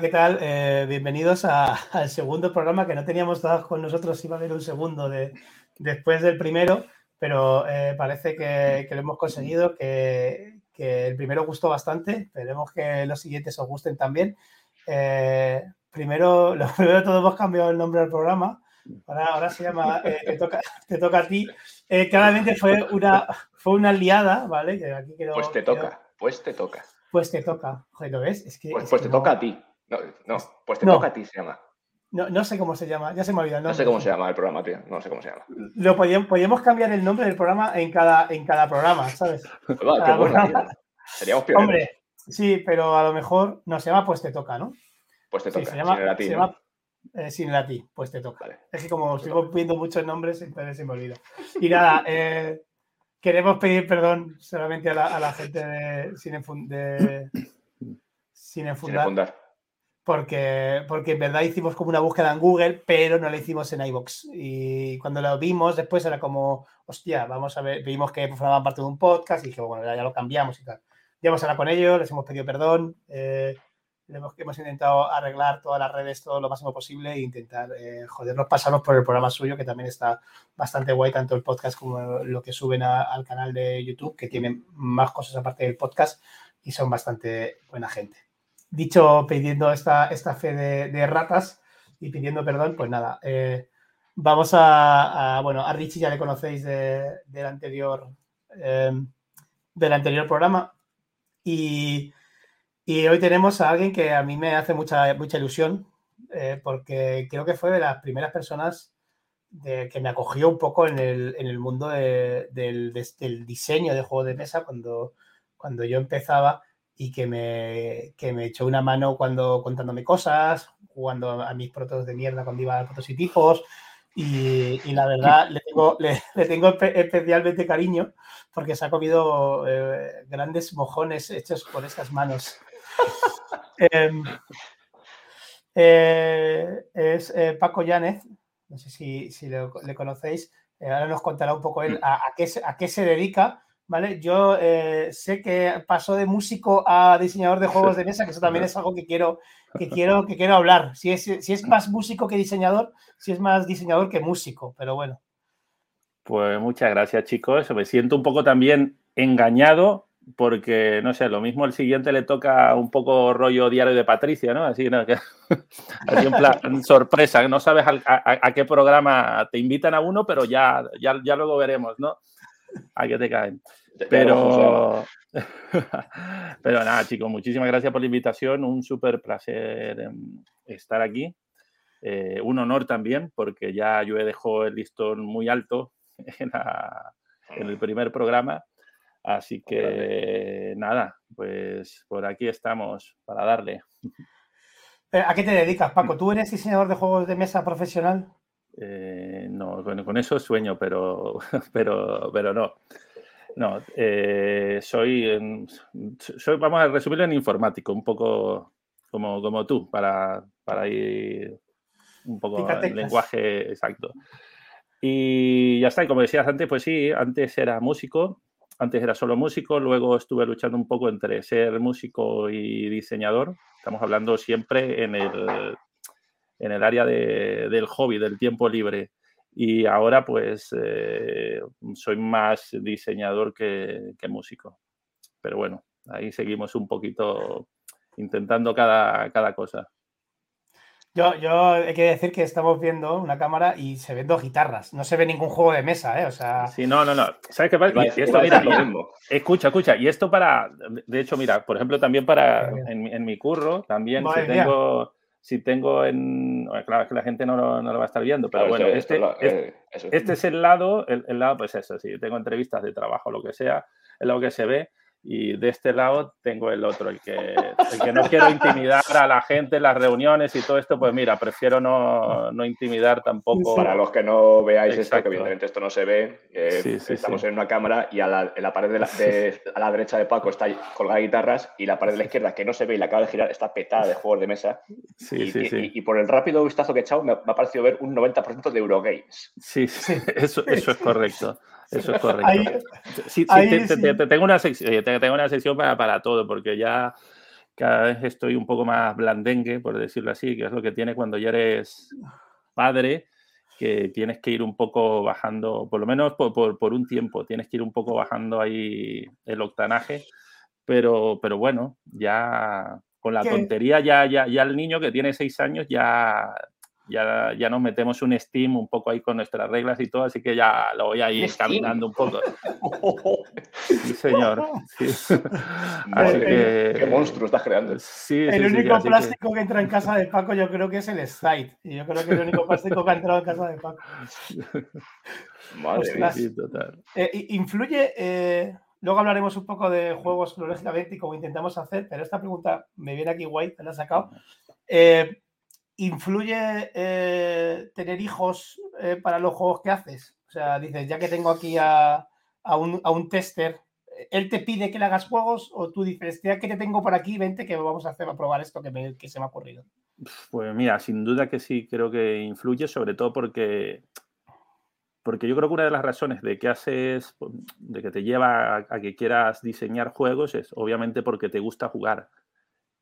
Hola, ¿qué tal? Eh, bienvenidos al segundo programa que no teníamos todos con nosotros. Iba a haber un segundo de, después del primero, pero eh, parece que, lo hemos conseguido, que, el primero gustó bastante. Esperemos que los siguientes os gusten también. Eh, primero, lo primero de todo hemos cambiado el nombre del programa. Ahora, se llama te, toca, a ti. claramente fue una, fue una liada, ¿vale? pues te toca, pues te toca. Pues te toca. Joder, ¿lo ves? Es que, pues, pues te toca a ti. No, no, pues te toca a ti, se llama. No, no, sé cómo se llama, ya se me ha olvidado. No sé cómo se llama el programa, tío. No sé cómo se llama. Lo podíamos, cambiar el nombre del programa en cada, en cada programa, ¿sabes? Seríamos pioneros. Hombre, sí, pero a lo mejor no se llama Pues te toca, ¿no? Pues te toca. se llama, sin el se llama eh, sin pues te toca. Es que como sigo viendo muchos nombres, entonces se me olvida. Y nada, eh, queremos pedir perdón solamente a la, gente de Sin, de, sin enfundar porque, porque en verdad hicimos como una búsqueda en Google, pero no la hicimos en iBox. Y cuando lo vimos después era como, hostia, vamos a ver, vimos que formaban parte de un podcast y dije, bueno, ya, lo cambiamos y tal. Ya hemos hablado con ellos, les hemos pedido perdón, eh, hemos, intentado arreglar todas las redes todo lo máximo posible e intentar eh, jodernos, pasarnos por el programa suyo, que también está bastante guay, tanto el podcast como lo que suben al canal de YouTube, que tienen más cosas aparte del podcast y son bastante buena gente dicho pidiendo esta, esta fe de, ratas y pidiendo perdón, pues nada, eh, vamos a, bueno, a Richie ya le conocéis del anterior em, del anterior programa. Y, hoy tenemos a alguien que a mí me hace mucha, mucha ilusión eh, porque creo que fue de las primeras personas de, que me acogió un poco en el, en el mundo del, del, diseño de juegos de mesa cuando, cuando yo empezaba y que me, que me echó una mano cuando contándome cosas, jugando a mis protos de mierda cuando iba a protos y tipos. Y, y la verdad le tengo, le, tengo especialmente cariño porque se ha comido eh, grandes mojones hechos por estas manos. Em, eh, es eh, Paco Yánez, no sé si, si le, conocéis, ahora nos contará un poco él a, a, qué, a qué se dedica ¿vale? Yo eh, sé que pasó de músico a diseñador de juegos de mesa, que eso también es algo que quiero, que quiero, que quiero hablar. Si es, si es más músico que diseñador, si es más diseñador que músico, pero bueno. Pues muchas gracias, chicos. Me siento un poco también engañado porque, no sé, lo mismo el siguiente le toca un poco rollo diario de Patricia, ¿no? Así, ¿no? Así en plan, sorpresa, no sabes a, qué programa te invitan a uno, pero ya, ya, ya luego veremos, ¿no? A qué te caen. Pero, pero nada, chicos, muchísimas gracias por la invitación. Un súper placer em, estar aquí. Eh, un honor también, porque ya yo he dejado el listón muy alto en, el primer programa. Así que nada, pues por aquí estamos para darle. Eh, ¿A qué te dedicas, Paco? ¿Tú eres diseñador de juegos de mesa profesional? Eh, no, con, con, eso sueño, pero, pero, pero no. No, eh, soy, soy, vamos a resumirlo en informático, un poco como, como tú, para, para ir un poco en lenguaje exacto. Y ya está, y como decías antes, pues sí, antes era músico, antes era solo músico, luego estuve luchando un poco entre ser músico y diseñador. Estamos hablando siempre en el, en el área de, del hobby, del tiempo libre y ahora pues eh, soy más diseñador que, músico. Pero bueno, ahí seguimos un poquito intentando cada, cada cosa. Yo, yo hay que decir que estamos viendo una cámara y se ven dos guitarras. No se ve ningún juego de mesa, ¿eh? O sea. Sí, no, no, no. ¿Sabes qué pasa? esto, mira, escucha, escucha. Y esto para. De hecho, mira, por ejemplo, también para. En, mi curro, también si tengo si tengo en. Claro, es que la gente no lo, no lo va a estar viendo, pero bueno, este, eh, este, es el lado, el, el, lado, pues eso, si tengo entrevistas de trabajo lo que sea, es lo que se ve y de este lado tengo el otro, el que, el que no quiero intimidar a la gente en las reuniones y todo esto, pues mira, prefiero no, no intimidar tampoco. Para los que no veáis esto, que evidentemente esto no se ve, eh, estamos en una cámara y a la, en la pared de la, a la derecha de Paco está colgada guitarras y la pared de la izquierda, que no se ve y la acaba de girar, está petada de juegos de mesa. Y, y, por el rápido vistazo que he echado, me, me ha parecido ver un 90% de Eurogames. Sí, sí, eso, eso es correcto. Eso es correcto. sí, sí, te, tengo, una sección, tengo una sección para, para todo, porque ya cada vez estoy un poco más blandengue, por decirlo así, que es lo que tiene cuando ya eres padre, que tienes que ir un poco bajando, por lo menos por, un tiempo, tienes que ir un poco bajando ahí el octanaje, pero, pero bueno, ya con la tontería, ya, ya, ya el niño que tiene seis años ya ya, ya nos metemos un Steam un poco ahí con nuestras reglas y todo, así que ya lo voy a ir caminando un poco. sí, señor. ¿Qué monstruo estás creando? el único plástico que... entra en casa de Paco yo creo que es el Site. Y yo creo que es el único plástico que ha entrado en casa de Paco. Madre mía. Eh, influye... Eh, luego hablaremos un poco de juegos, lógicamente, y cómo intentamos hacer, pero esta pregunta me viene aquí guay, me la ha sacado. Eh, ¿influye eh, tener hijos eh, para los juegos que haces? O sea, dices, ya que tengo aquí a, un, tester, ¿él te pide que le hagas juegos o tú dices, ya que te tengo por aquí, vente que vamos a hacer a probar esto que, que se me ha ocurrido? Pues mira, sin duda que sí, creo que influye, sobre todo porque porque yo creo que una de las razones de que haces, de que te lleva a, que quieras diseñar juegos es obviamente porque te gusta jugar.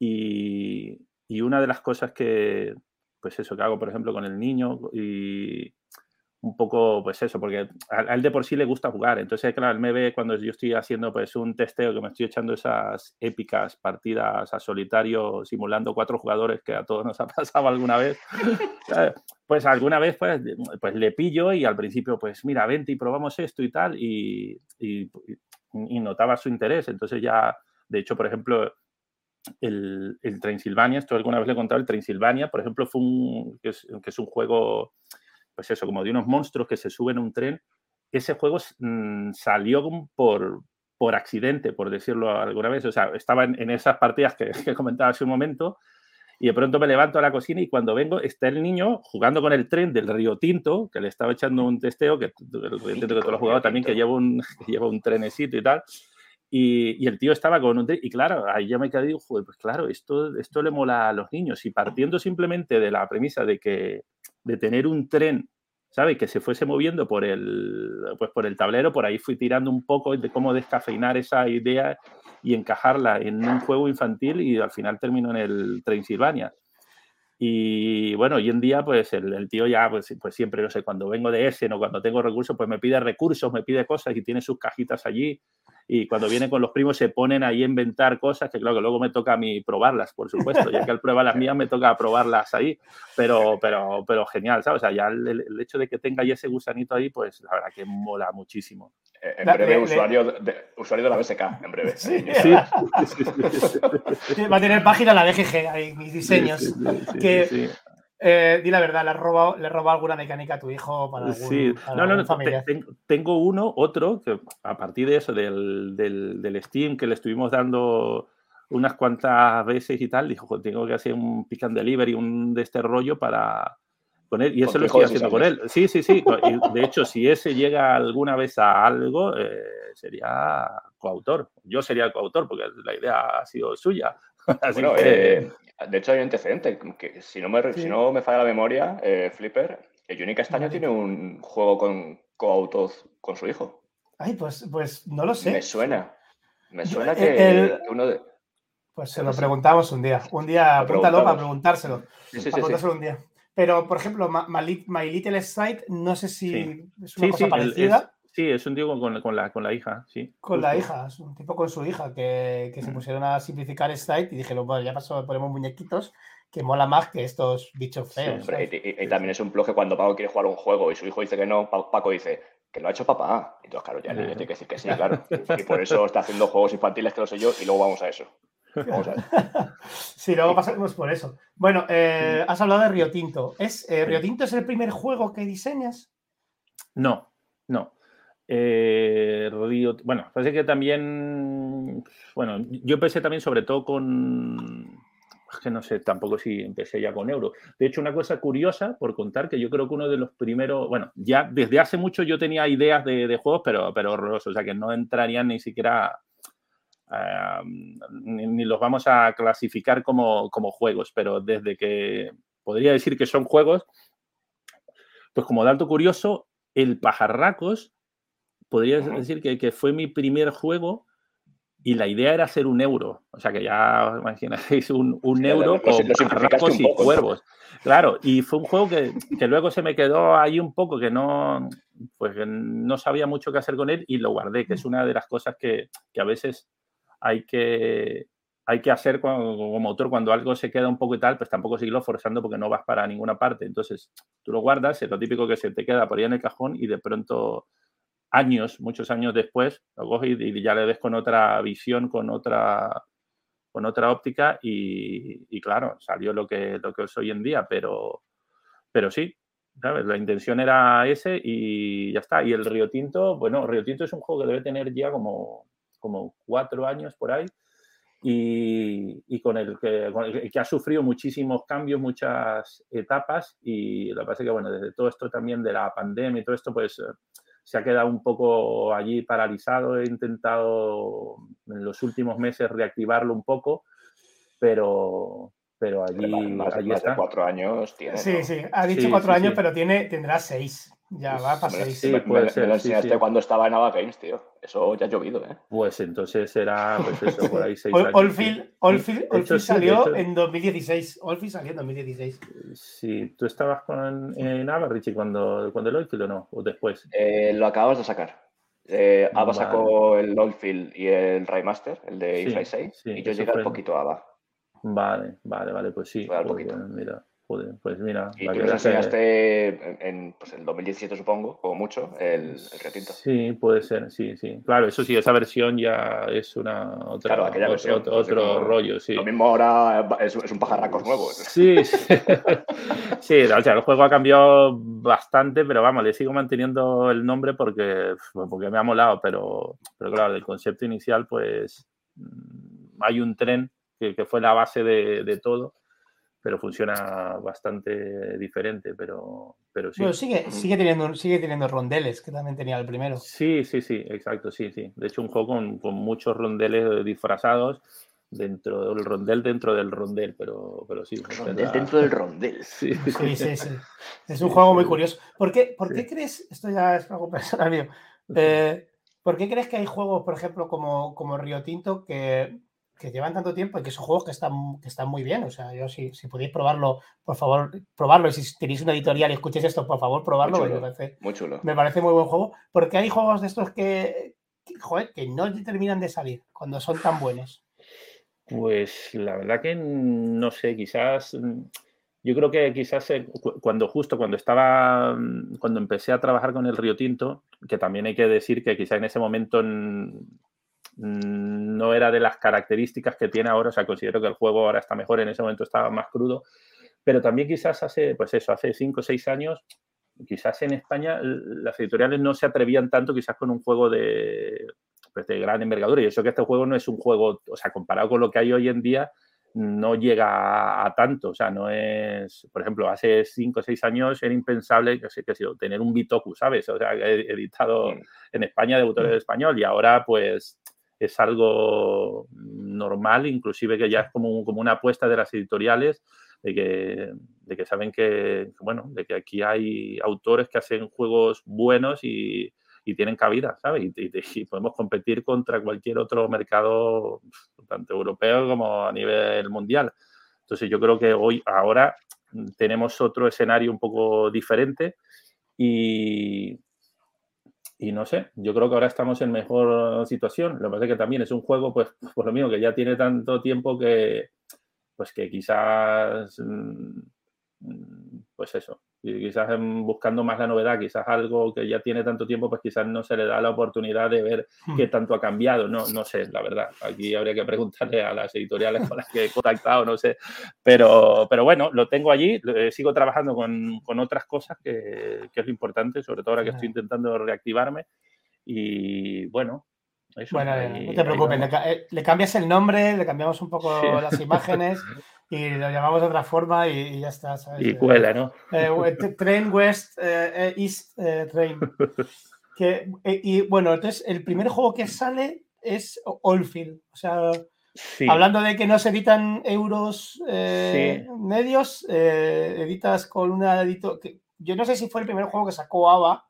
Y, y, una de las cosas que, pues eso que hago, por ejemplo, con el niño y un poco, pues eso, porque a, él de por sí le gusta jugar. Entonces, claro, él me ve cuando yo estoy haciendo pues un testeo, que me estoy echando esas épicas partidas a solitario, simulando cuatro jugadores que a todos nos ha pasado alguna vez. pues alguna vez pues, pues le pillo y al principio, pues mira, vente y probamos esto y tal, y, y, y notaba su interés. Entonces ya, de hecho, por ejemplo, el, el Transilvania, esto alguna vez le he contado, el Transilvania, por ejemplo, fue un, que es, un juego, pues eso, como de unos monstruos que se suben a un tren. Ese juego mm, salió por, por accidente, por decirlo alguna vez. O sea, estaba en, esas partidas que, que, comentaba hace un momento y de pronto me levanto a la cocina y cuando vengo está el niño jugando con el tren del Río Tinto, que le estaba echando un testeo, que, el Río Tinto que tú lo has jugado también, que lleva un, que lleva un trenecito y tal. Y, el tío estaba con un... Y claro, ahí ya me quedé y digo, pues claro, esto, esto le mola a los niños. Y partiendo simplemente de la premisa de que de tener un tren, ¿sabes? Que se fuese moviendo por el, pues por el tablero, por ahí fui tirando un poco de cómo descafeinar esa idea y encajarla en un juego infantil y al final terminó en el Transilvania. Y bueno, hoy en día, pues el, el, tío ya, pues, pues siempre, no sé, cuando vengo de ese o cuando tengo recursos, pues me pide recursos, me pide cosas y tiene sus cajitas allí y cuando viene con los primos se ponen ahí a inventar cosas que claro que luego me toca a mí probarlas, por supuesto, ya que él prueba las mías me toca probarlas ahí, pero, pero, pero genial, ¿sabes? O sea, ya el, hecho de que tenga ya ese gusanito ahí, pues la verdad que mola muchísimo. Eh, en breve, usuario, de, usuario de la BSK, en breve. Sí. Va a tener página la BGG, ahí, mis diseños. que eh, di la verdad, ¿le has, robado, ¿le robado alguna mecánica a tu hijo para algún, Sí, no, no, no, tengo uno, otro, que a partir de eso, del, del, del, Steam, que le estuvimos dando unas cuantas veces y tal, dijo, tengo que hacer un pick and delivery, un de este rollo para poner, y eso lo estoy haciendo con él. Sí, sí, sí. de hecho, si ese llega alguna vez a algo, eh, sería coautor. Yo sería coautor, porque la idea ha sido suya. Así bueno, que... Eh, de hecho, hay un antecedente, que si no me, si no me falla la memoria, Flipper, Flipper, el Juni Castaño tiene un juego con coautos con su hijo. Ay, pues, pues no lo sé. Me suena. Me suena que uno de... Pues se lo preguntamos un día. Un día, apúntalo para preguntárselo. Sí, sí, sí, un día. Pero, por ejemplo, My, Little Site, no sé si es una cosa parecida. Sí, es un tío con, con, la, con la hija, sí. Con la hija, es un tipo con su hija que, que se mm. pusieron a simplificar Site y dije, bueno, ya pasó, ponemos muñequitos que mola más que estos bichos feos. y, también es un que cuando Paco quiere jugar un juego y su hijo dice que no, Paco dice que lo ha hecho papá. Entonces, claro, ya le tiene que decir que sí, claro. Y por eso está haciendo juegos infantiles que lo sé yo y luego vamos a eso. Vamos a eso. sí, luego pasaremos por eso. Bueno, eh, has hablado de Río Tinto. ¿Es, eh, ¿Río Tinto es el primer juego que diseñas? No, no. Eh, bueno, parece que también, bueno, yo empecé también sobre todo con, que no sé tampoco si empecé ya con euro. De hecho, una cosa curiosa por contar que yo creo que uno de los primeros, bueno, ya desde hace mucho yo tenía ideas de, juegos, pero, pero horrorosos, o sea que no entrarían ni siquiera, ni, los vamos a clasificar como, como juegos, pero desde que podría decir que son juegos, pues como dato curioso, el pajarracos podría decir que, fue mi primer juego y la idea era hacer un euro. O sea que ya imagináis un, un euro con barracos y cuervos. Claro, y fue un juego que, que, luego se me quedó ahí un poco, que no, pues, no sabía mucho qué hacer con él y lo guardé, que es una de las cosas que, que a veces hay que, hay que hacer como autor cuando algo se queda un poco y tal, pues tampoco seguirlo forzando porque no vas para ninguna parte. Entonces, tú lo guardas, es lo típico que se te queda por ahí en el cajón y de pronto años, muchos años después, lo coges y, ya le ves con otra visión, con otra, con otra óptica y, claro, salió lo que, lo que es hoy en día, pero, pero sí, ¿sabes? La intención era ese y ya está. Y el Río Tinto, bueno, Río Tinto es un juego que debe tener ya como, como cuatro años por ahí. Y, con, el que, que, ha sufrido muchísimos cambios, muchas etapas y lo que pasa es que, bueno, desde todo esto también de la pandemia y todo esto, pues se ha quedado un poco allí paralizado. He intentado en los últimos meses reactivarlo un poco, pero, pero allí, más, allí está. de cuatro años tiene. Sí, sí, ha dicho cuatro años, pero tiene, tendrá seis. Ya va para seis. Sí, puede ser, me lo enseñaste cuando estaba en Ava Games, tío. Eso ya ha llovido, ¿eh? Pues entonces era, pues eso, por ahí seis años. Oldfield, Oldfield, salió en 2016. Oldfield salió en 2016. Sí, ¿tú estabas con, en Ava, Richie, cuando, cuando el Oldfield o no? ¿O después? Eh, lo acabas de sacar. Eh, Ava sacó el Oldfield y el Raymaster, el de Infly 6, y yo llegué un poquito a Ava. Vale, vale, vale, pues sí. Pues, poquito. Mira, pues mira. Y tú enseñaste en, pues, el 2017, supongo, como mucho, el, el, retinto. Sí, puede ser, sí, sí. Claro, eso sí, esa versión ya es una otra, claro, aquella versión, otro, otro rollo, sí. Lo mismo ahora es, un pajarracos nuevo. Sí, sí. sí, o sea, el juego ha cambiado bastante, pero vamos, le sigo manteniendo el nombre porque, porque me ha molado, pero, pero claro, del concepto inicial, pues mm, hay un tren que, que fue la base de, de todo pero funciona bastante diferente, pero, pero sí. Bueno, sigue, sigue, teniendo, sigue teniendo rondeles, que también tenía el primero. Sí, sí, sí, exacto, sí, sí. De hecho, un juego con, con muchos rondeles disfrazados dentro del rondel dentro del rondel, pero, pero sí. Rondel dentro del rondel. Sí. sí, sí, sí. Es un juego muy curioso. ¿Por qué, por qué crees, esto ya es algo personal mío, eh, ¿por qué crees que hay juegos, por ejemplo, como, como Río Tinto, que que llevan tanto tiempo y que son juegos que están, que están muy bien. O sea, yo si, si podéis probarlo, por favor, probarlo. Y si tenéis una editorial y escuchéis esto, por favor, probarlo. Muy chulo, me, parece, muy chulo. me parece muy buen juego. Porque hay juegos de estos que, joder, que no terminan de salir cuando son tan buenos. Pues la verdad que no sé, quizás yo creo que quizás eh, cuando justo cuando estaba cuando empecé a trabajar con el Río Tinto, que también hay que decir que quizá en ese momento no era de las características que tiene ahora, o sea, considero que el juego ahora está mejor, en ese momento estaba más crudo, pero también quizás hace, pues eso, hace cinco o seis años, quizás en España las editoriales no se atrevían tanto quizás con un juego de, pues de gran envergadura, y eso que este juego no es un juego, o sea, comparado con lo que hay hoy en día, no llega a, tanto, o sea, no es, por ejemplo, hace cinco o seis años era impensable que, que, tener un Bitoku, ¿sabes? O sea, editado en España de autores de español y ahora pues es algo normal, inclusive que ya es como, como una apuesta de las editoriales, de que, de que saben que, bueno, de que aquí hay autores que hacen juegos buenos y, y tienen cabida, ¿sabes? Y, podemos competir contra cualquier otro mercado, tanto europeo como a nivel mundial. Entonces yo creo que hoy, ahora, tenemos otro escenario un poco diferente y, y no sé, yo creo que ahora estamos en mejor situación. Lo que pasa es que también es un juego, pues, por lo mismo, que ya tiene tanto tiempo que, pues que quizás, mm, pues eso, quizás buscando más la novedad, quizás algo que ya tiene tanto tiempo, pues quizás no se le da la oportunidad de ver hmm. qué tanto ha cambiado. No, no sé, la verdad. Aquí habría que preguntarle a las editoriales con las que he contactado, no sé. Pero, pero bueno, lo tengo allí, eh, sigo trabajando con, con otras cosas que, que, es lo importante, sobre todo ahora que estoy intentando reactivarme. Y bueno, bueno, no te preocupes, eh, le, cambias el nombre, le cambiamos un poco las imágenes y lo llamamos de otra forma y, ya está. Y cuela, ¿no? Eh, train West, eh, East Train. Que, y bueno, entonces el primer juego que sale es Oldfield. O sea, hablando de que no se editan euros medios, editas con una editor. Yo no sé si fue el primer juego que sacó ABA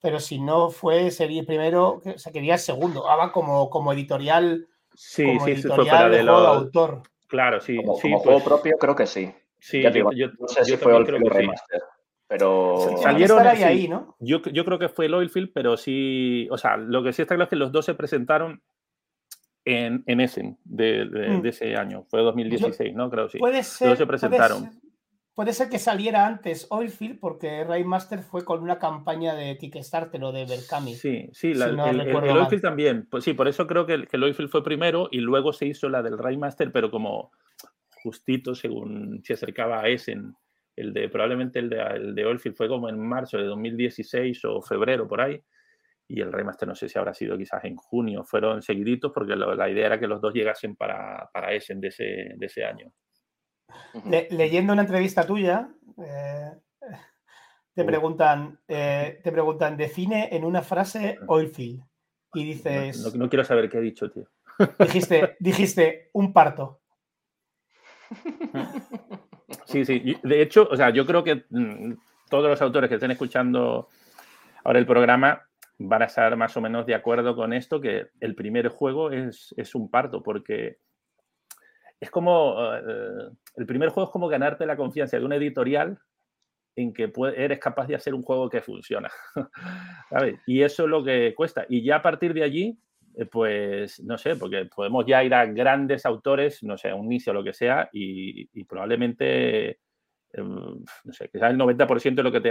pero si no fue serie primero, o sea, quería segundo. Ah, como, como editorial. Sí, sí, editorial fue para de, los... autor. Claro, sí. Como, sí, juego pues propio, creo que sí. Sí, yo, no sé si fue el remaster. Pero salieron ahí, ahí, ¿no? Yo, yo creo que fue el Oilfield, pero sí, o sea, lo que sí está claro es que los dos se presentaron en, en Essen de, mm. de, ese año, fue 2016, ¿no? Creo sí. Puede ser. Los se presentaron. Puede ser, que saliera antes Oilfield porque Raymaster fue con una campaña de Kickstarter o de Berkami. Sí, sí, la, el, el, Oilfield también. Pues sí, por eso creo que el, que el Oilfield fue primero y luego se hizo la del Raymaster, pero como justito según se acercaba a Essen el de, probablemente el de, el de Oilfield fue como en marzo de 2016 o febrero por ahí. Y el remaster no sé si habrá sido quizás en junio. Fueron seguiditos porque la idea era que los dos llegasen para, para Essen de ese, de ese año. Leyendo una entrevista tuya, eh, te preguntan, eh, te preguntan, define en una frase Oilfield. Y dices. No, no, quiero saber qué he dicho, tío. Dijiste, dijiste un parto. Sí, sí. De hecho, o sea, yo creo que mm, todos los autores que estén escuchando ahora el programa van a estar más o menos de acuerdo con esto, que el primer juego es, un parto, porque es como, eh, el primer juego es como ganarte la confianza de una editorial en que eres capaz de hacer un juego que funciona. Y eso es lo que cuesta. Y ya a partir de allí, eh, pues no sé, porque podemos ya ir a grandes autores, no sé, un inicio o lo que sea, y, probablemente, em, no sé, quizás el 90% de lo que te,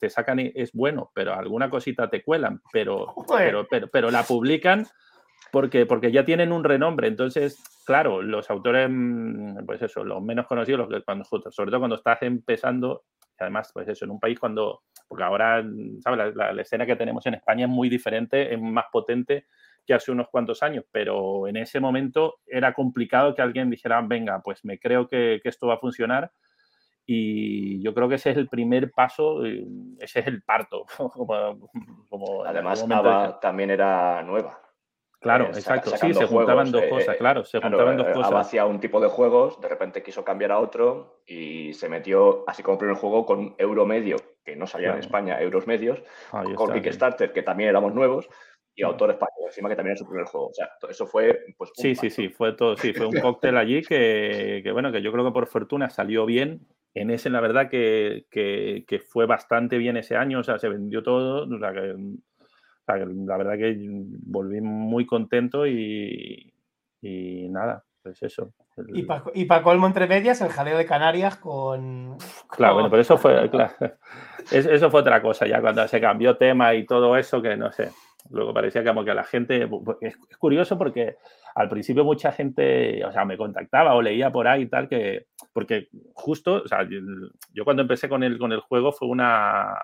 te sacan es bueno, pero alguna cosita te cuelan, pero, pero, pero, la publican porque, porque ya tienen un renombre. Entonces, claro, los autores, mm, pues eso, los menos conocidos, los que cuando, sobre todo cuando estás empezando, además, pues eso, en un país cuando, porque ahora, ¿sabes? La, la, escena que tenemos en España es muy diferente, es más potente que hace unos cuantos años, pero en ese momento era complicado que alguien dijera, venga, pues me creo que, esto va a funcionar. Y yo creo que ese es el primer paso, ese es el parto. Además, ABA también era nueva. Claro, eh, exacto. Sí, se juntaban dos eh, cosas, claro, se juntaban dos cosas. hacía un tipo de juegos, de repente quiso cambiar a otro y se metió, así como primer juego, con euro medio, que no salía en España, euros medios, con Kickstarter, que también éramos nuevos, y autor español, encima que también es su primer juego. O sea, eso fue. Pues, sí, sí, sí, fue todo, sí, fue un cóctel allí que, bueno, que yo creo que por fortuna salió bien. En ese, la verdad, que, que, fue bastante bien ese año, o sea, se vendió todo. O sea, que, la verdad que volví muy contento y, y nada, pues eso. Y para y pa colmo entre medias, el jaleo de Canarias con. Claro, bueno, pero eso fue, claro, eso fue otra cosa, ya cuando se cambió tema y todo eso, que no sé. Luego parecía como que a la gente, es, curioso porque al principio mucha gente, o sea, me contactaba o leía por ahí y tal, que, porque justo, o sea, yo, cuando empecé con el, con el juego fue una,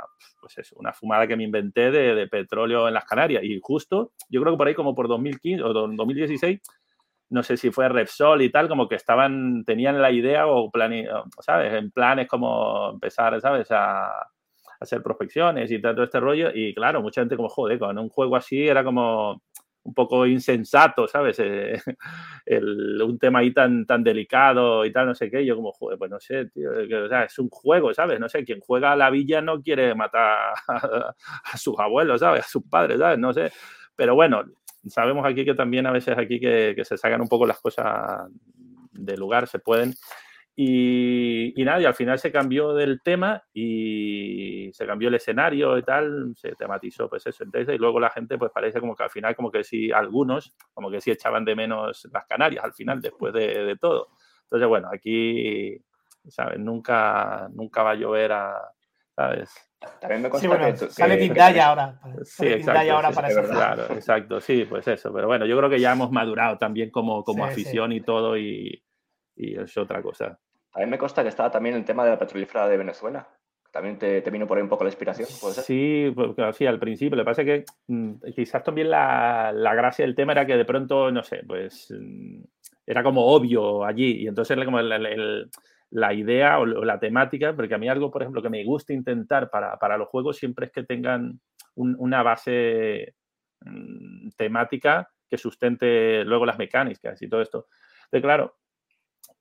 pues eso, una fumada que me inventé de, petróleo en las Canarias y justo, yo creo que por ahí como por 2015 o 2016, no sé si fue Repsol y tal, como que estaban, tenían la idea o, ¿sabes? En planes como empezar, ¿sabes? A, hacer prospecciones y todo este rollo. Y claro, mucha gente como, joder, con un juego así era como un poco insensato, ¿sabes? Eh, un tema ahí tan, tan delicado y tal, no sé qué. Yo como, joder, pues no sé, tío, o sea, es un juego, ¿sabes? No sé, quien juega a la villa no quiere matar a, sus abuelos, ¿sabes? A sus padres, ¿sabes? No sé. Pero bueno, sabemos aquí que también a veces aquí que, que se sacan un poco las cosas de lugar, se pueden. Y, nada, y al final se cambió del tema y se cambió el escenario y tal, se tematizó pues eso. Entonces, y luego la gente pues parece como que al final como que sí, algunos como que sí echaban de menos las Canarias al final, después de, todo. Entonces, bueno, aquí, ¿sabes? Nunca, nunca va a llover a, ¿sabes? También me consta que, sale Tindaya ahora. Sí, exacto. Ahora para eso. Claro, exacto, sí, pues eso. Pero bueno, yo creo que ya hemos madurado también como, como afición y todo y, y es otra cosa. A mí me consta que estaba también el tema de la petrolífera de Venezuela. También te, vino por ahí un poco la inspiración, Sí, porque sí, al principio. Lo que pasa es que mm, quizás también la, gracia del tema era que de pronto, no sé, pues mm, era como obvio allí. Y entonces como la idea o, la temática, porque a mí algo, por ejemplo, que me gusta intentar para, los juegos siempre es que tengan una base mm, temática que sustente luego las mecánicas y todo esto. Entonces, claro,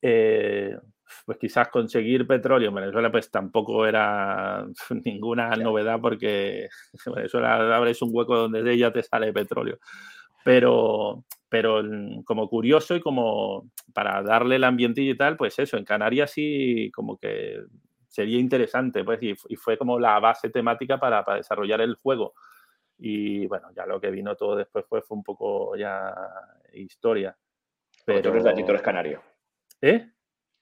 eh, pues quizás conseguir petróleo en Venezuela pues tampoco era ninguna novedad porque en Venezuela abres un hueco donde de ella te sale petróleo. Pero, pero como curioso y como para darle el ambiente y tal, pues eso, en Canarias sí como que sería interesante, pues, y, fue como la base temática para, para, desarrollar el juego. Y bueno, ya lo que vino todo después fue, fue un poco ya historia. Pero... Tú eres de allí, tú eres canario. ¿Eh?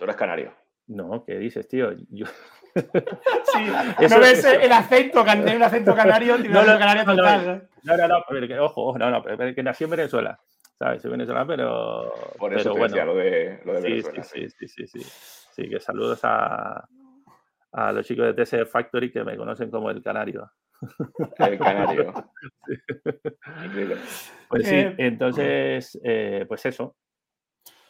Tú eres canario. No, ¿qué dices, tío? Yo... Sí, no ves el acento, tiene un acento canario, no, no, canario total. No, no, no, pero que, ojo, no, no, pero que nací en Venezuela. ¿Sabes? Soy venezolano, pero. Por eso pero te bueno, lo de, lo de Venezuela. Sí, sí, sí, sí, sí. Sí, que saludos a, a los chicos de TC Factory que me conocen como el canario. El canario. Pues sí, eh, entonces, eh, pues eso.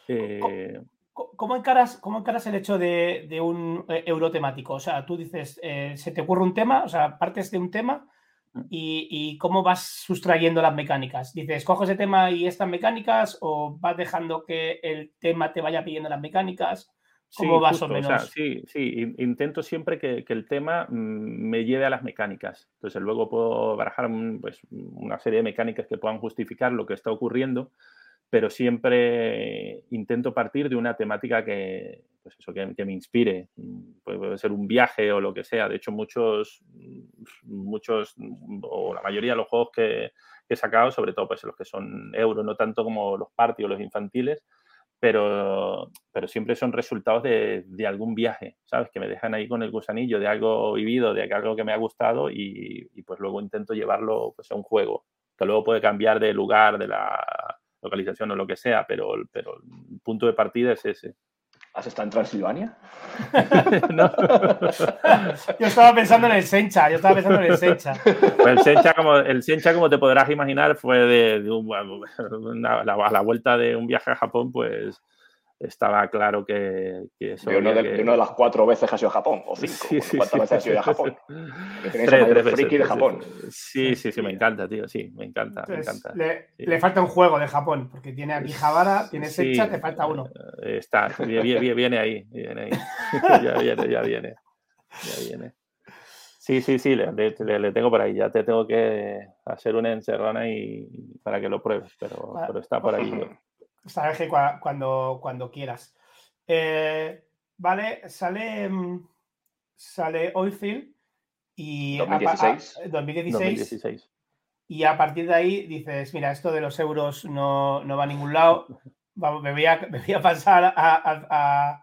Eh, ¿Cómo encaras, ¿Cómo encaras el hecho de, un eh, euro temático? O sea, tú dices, eh, se te ocurre un tema, o sea, partes de un tema mm. y, cómo vas sustrayendo las mecánicas. Dices, coges ese tema y estas mecánicas o vas dejando que el tema te vaya pidiendo las mecánicas. ¿Cómo vas o menos? sí, sí, intento siempre que, el tema mm, me lleve a las mecánicas. Entonces luego puedo barajar pues, una serie de mecánicas que puedan justificar lo que está ocurriendo pero siempre intento partir de una temática que, pues eso, que, me inspire. Puede ser un viaje o lo que sea. De hecho, muchos, muchos o la mayoría de los juegos que, he sacado, sobre todo pues los que son euro, no tanto como los party o los infantiles, pero, pero siempre son resultados de, de, algún viaje, ¿sabes? Que me dejan ahí con el gusanillo de algo vivido, de algo que me ha gustado y, y pues luego intento llevarlo pues, a un juego, que luego puede cambiar de lugar, de la localización o lo que sea, pero, pero el punto de partida es ese. ¿Has estado en Transilvania? no. Yo estaba pensando en el Sencha, yo estaba pensando en el Sencha. Pues el Sencha, como, el Sencha, como te podrás imaginar, fue de, la, la, vuelta de un viaje a Japón, pues estaba claro que, eso. De, una de, las cuatro veces que has ido a Japón, o cinco. ¿Cuántas veces has ido a Japón? tres, tres veces, de Japón. Sí, sí, sí, me encanta, tío. Sí, me encanta. me encanta. Le, falta un juego de Japón, porque tiene aquí Javara, tiene Secha, te falta uno. Eh, está, viene, ahí, viene ahí. ya viene, ya viene. Ya viene. Sí, sí, sí, le, le, tengo por ahí. Ya te tengo que hacer una encerrona y para que lo pruebes, pero, pero está por ahí. Sabes que cuando, cuando quieras. Eh, vale, sale, mm, sale Oilfield y 2016. 2016, Y a partir de ahí dices, mira, esto de los euros no, no va a ningún lado. me, voy a, me, voy a, pasar a,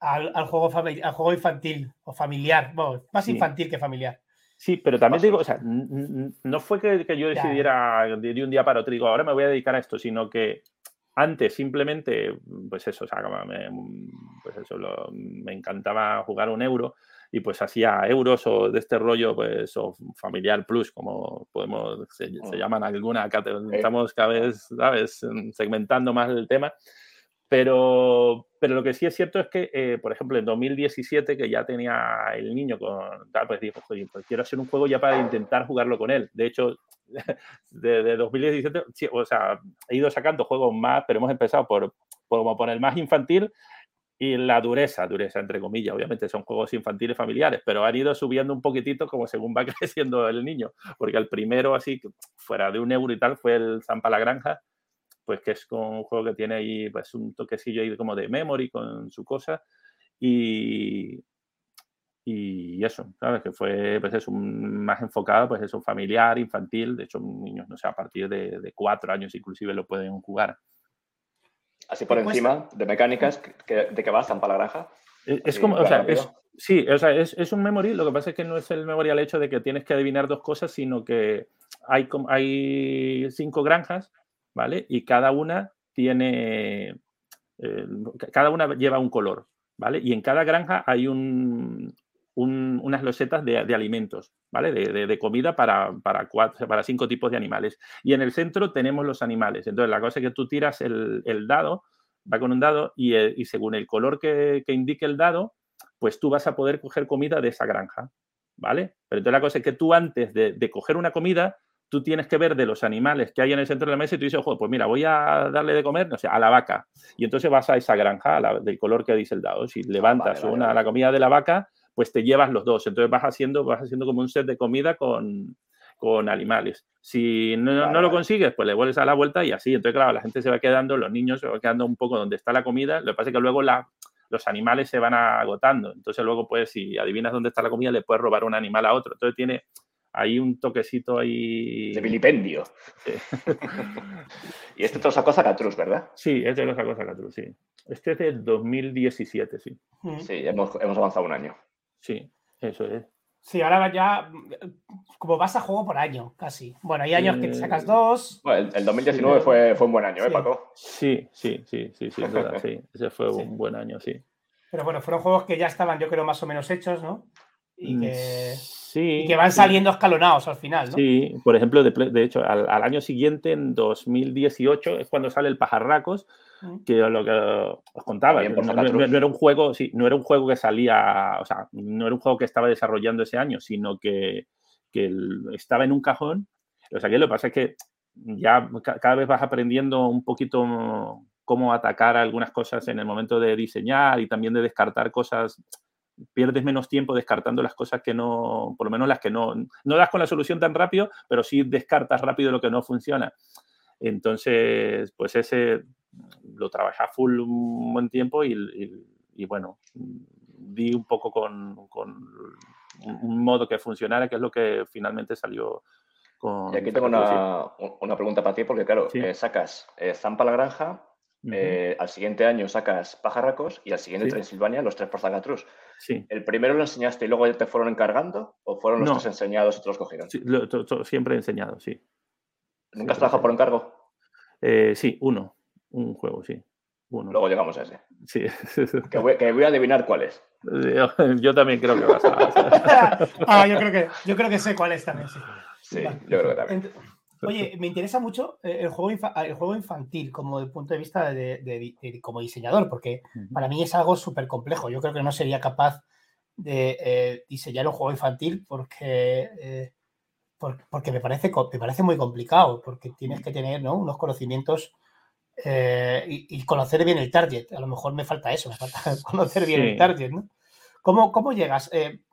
al, juego al juego infantil o familiar. más infantil que familiar. Sí, pero también digo, o sea, no fue que, que yo decidiera de, un día para otro, digo, ahora me voy a dedicar a esto, sino que antes simplemente, pues eso, o sea, me, pues eso me encantaba jugar un euro y pues hacía euros o de este rollo, pues, o familiar plus, como podemos, se, se oh. llaman alguna, estamos cada vez, ¿sabes?, segmentando más el tema. Pero, pero lo que sí es cierto es que, eh, por ejemplo, en 2017, que ya tenía el niño con tal, pues dijo, pues quiero hacer un juego ya para intentar jugarlo con él. De hecho, de, 2017, o sea, he ido sacando juegos más, pero hemos empezado por, por, por el más infantil y la dureza, dureza entre comillas, obviamente son juegos infantiles familiares, pero han ido subiendo un poquitito como según va creciendo el niño, porque el primero así, fuera de un euro y tal, fue el Zampa la Granja, pues que es un juego que tiene ahí pues un toquecillo ahí como de memory con su cosa y, y eso, ¿sabes? Que fue pues eso, más enfocado, pues eso, familiar, infantil, de hecho niños, no sé, a partir de, cuatro años inclusive lo pueden jugar. Así por encima de mecánicas, ¿de qué va Zampa la Granja? E, es, como, o sea, es, sí, o sea, es, es, un memory, lo que pasa es que no es el memory al hecho de que tienes que adivinar dos cosas, sino que hay, hay cinco granjas ¿vale? Y cada una tiene, eh, cada una lleva un color, ¿vale? Y en cada granja hay un, unas losetas de, alimentos, ¿vale? De, comida para, para, cuatro, para cinco tipos de animales. Y en el centro tenemos los animales. Entonces, la cosa es que tú tiras el, dado, va con un dado, y, eh, y según el color que, que, indique el dado, pues tú vas a poder coger comida de esa granja, ¿vale? Pero entonces la cosa es que tú antes de, coger una comida, tú tienes que ver de los animales que hay en el centro de la mesa y tú dices, pues mira, voy a darle de comer, no sé, a la vaca. Y entonces vas a esa granja del color que dice el dado. Si levantas una, la comida de la vaca, pues te llevas los dos. Entonces vas haciendo, vas haciendo como un set de comida con, con animales. Si no, no, lo consigues, pues le vuelves a la vuelta y así. Entonces, claro, la gente se va quedando, los niños se van quedando un poco donde está la comida. Lo que pasa es que luego la, los animales se van agotando. Entonces, luego, pues, si adivinas dónde está la comida, le puedes robar un animal a otro. Entonces, tiene hay un toquecito ahí. De vilipendio. y este te lo sacó Zacatrus, ¿verdad? Sí, este lo sacó Zacatrus, sí. Este es de 2017, sí. Sí, hemos, avanzado un año. Sí, eso es. Sí, ahora ya como vas a juego por año, casi. Bueno, hay años que te sacas dos. Bueno, el, 2019 fue, fue, un buen año, ¿eh, Paco? Sí, sí, sí, sí, sí, sí. Ese fue un buen año, sí. Pero bueno, fueron juegos que ya estaban, yo creo, más o menos hechos, ¿no? Y mm, que y que van saliendo escalonados al final, ¿no? Sí, por ejemplo, de, hecho, al, año siguiente, en 2018, es cuando sale el Pajarracos. Que lo que os contaba, no, era un juego, sí, no era un juego que salía, o sea, no era un juego que estaba desarrollando ese año, sino que, que estaba en un cajón. O sea, que lo que pasa es que ya cada vez vas aprendiendo un poquito cómo atacar algunas cosas en el momento de diseñar y también de descartar cosas pierdes menos tiempo descartando las cosas que no, por lo menos las que no, no das con la solución tan rápido, pero sí descartas rápido lo que no funciona. Entonces, pues ese lo trabajé a full un buen tiempo y, bueno, di un poco con, un modo que funcionara, que es lo que finalmente salió con... Y aquí tengo una, pregunta para ti, porque claro, eh, sacas eh, Zampa la Granja, eh, al siguiente año sacas Pajarracos y al siguiente sí. Transilvania, los tres por Zacatrus. Sí. ¿El primero lo enseñaste y luego te fueron encargando? ¿O fueron los tres enseñados y te los cogieron? Sí, siempre enseñado, sí. ¿Nunca has trabajado por encargo? Eh, sí, uno. Un juego, sí. Uno. Luego llegamos a ese. Sí. Que voy, que voy a adivinar cuál es. Yo, también creo que vas a. ah, yo creo que, yo creo que sé cuál es también, sí. Sí, yo creo que también. Oye, me interesa mucho eh, el juego, el juego infantil como el punto de vista de, como diseñador, porque para mí es algo súper complejo. Yo creo que no sería capaz de eh, diseñar un juego infantil porque, eh, porque me, parece, me parece muy complicado, porque tienes que tener unos conocimientos y, conocer bien el target. A lo mejor me falta eso, me falta conocer bien el target. ¿no? ¿Cómo, ¿Cómo llegas?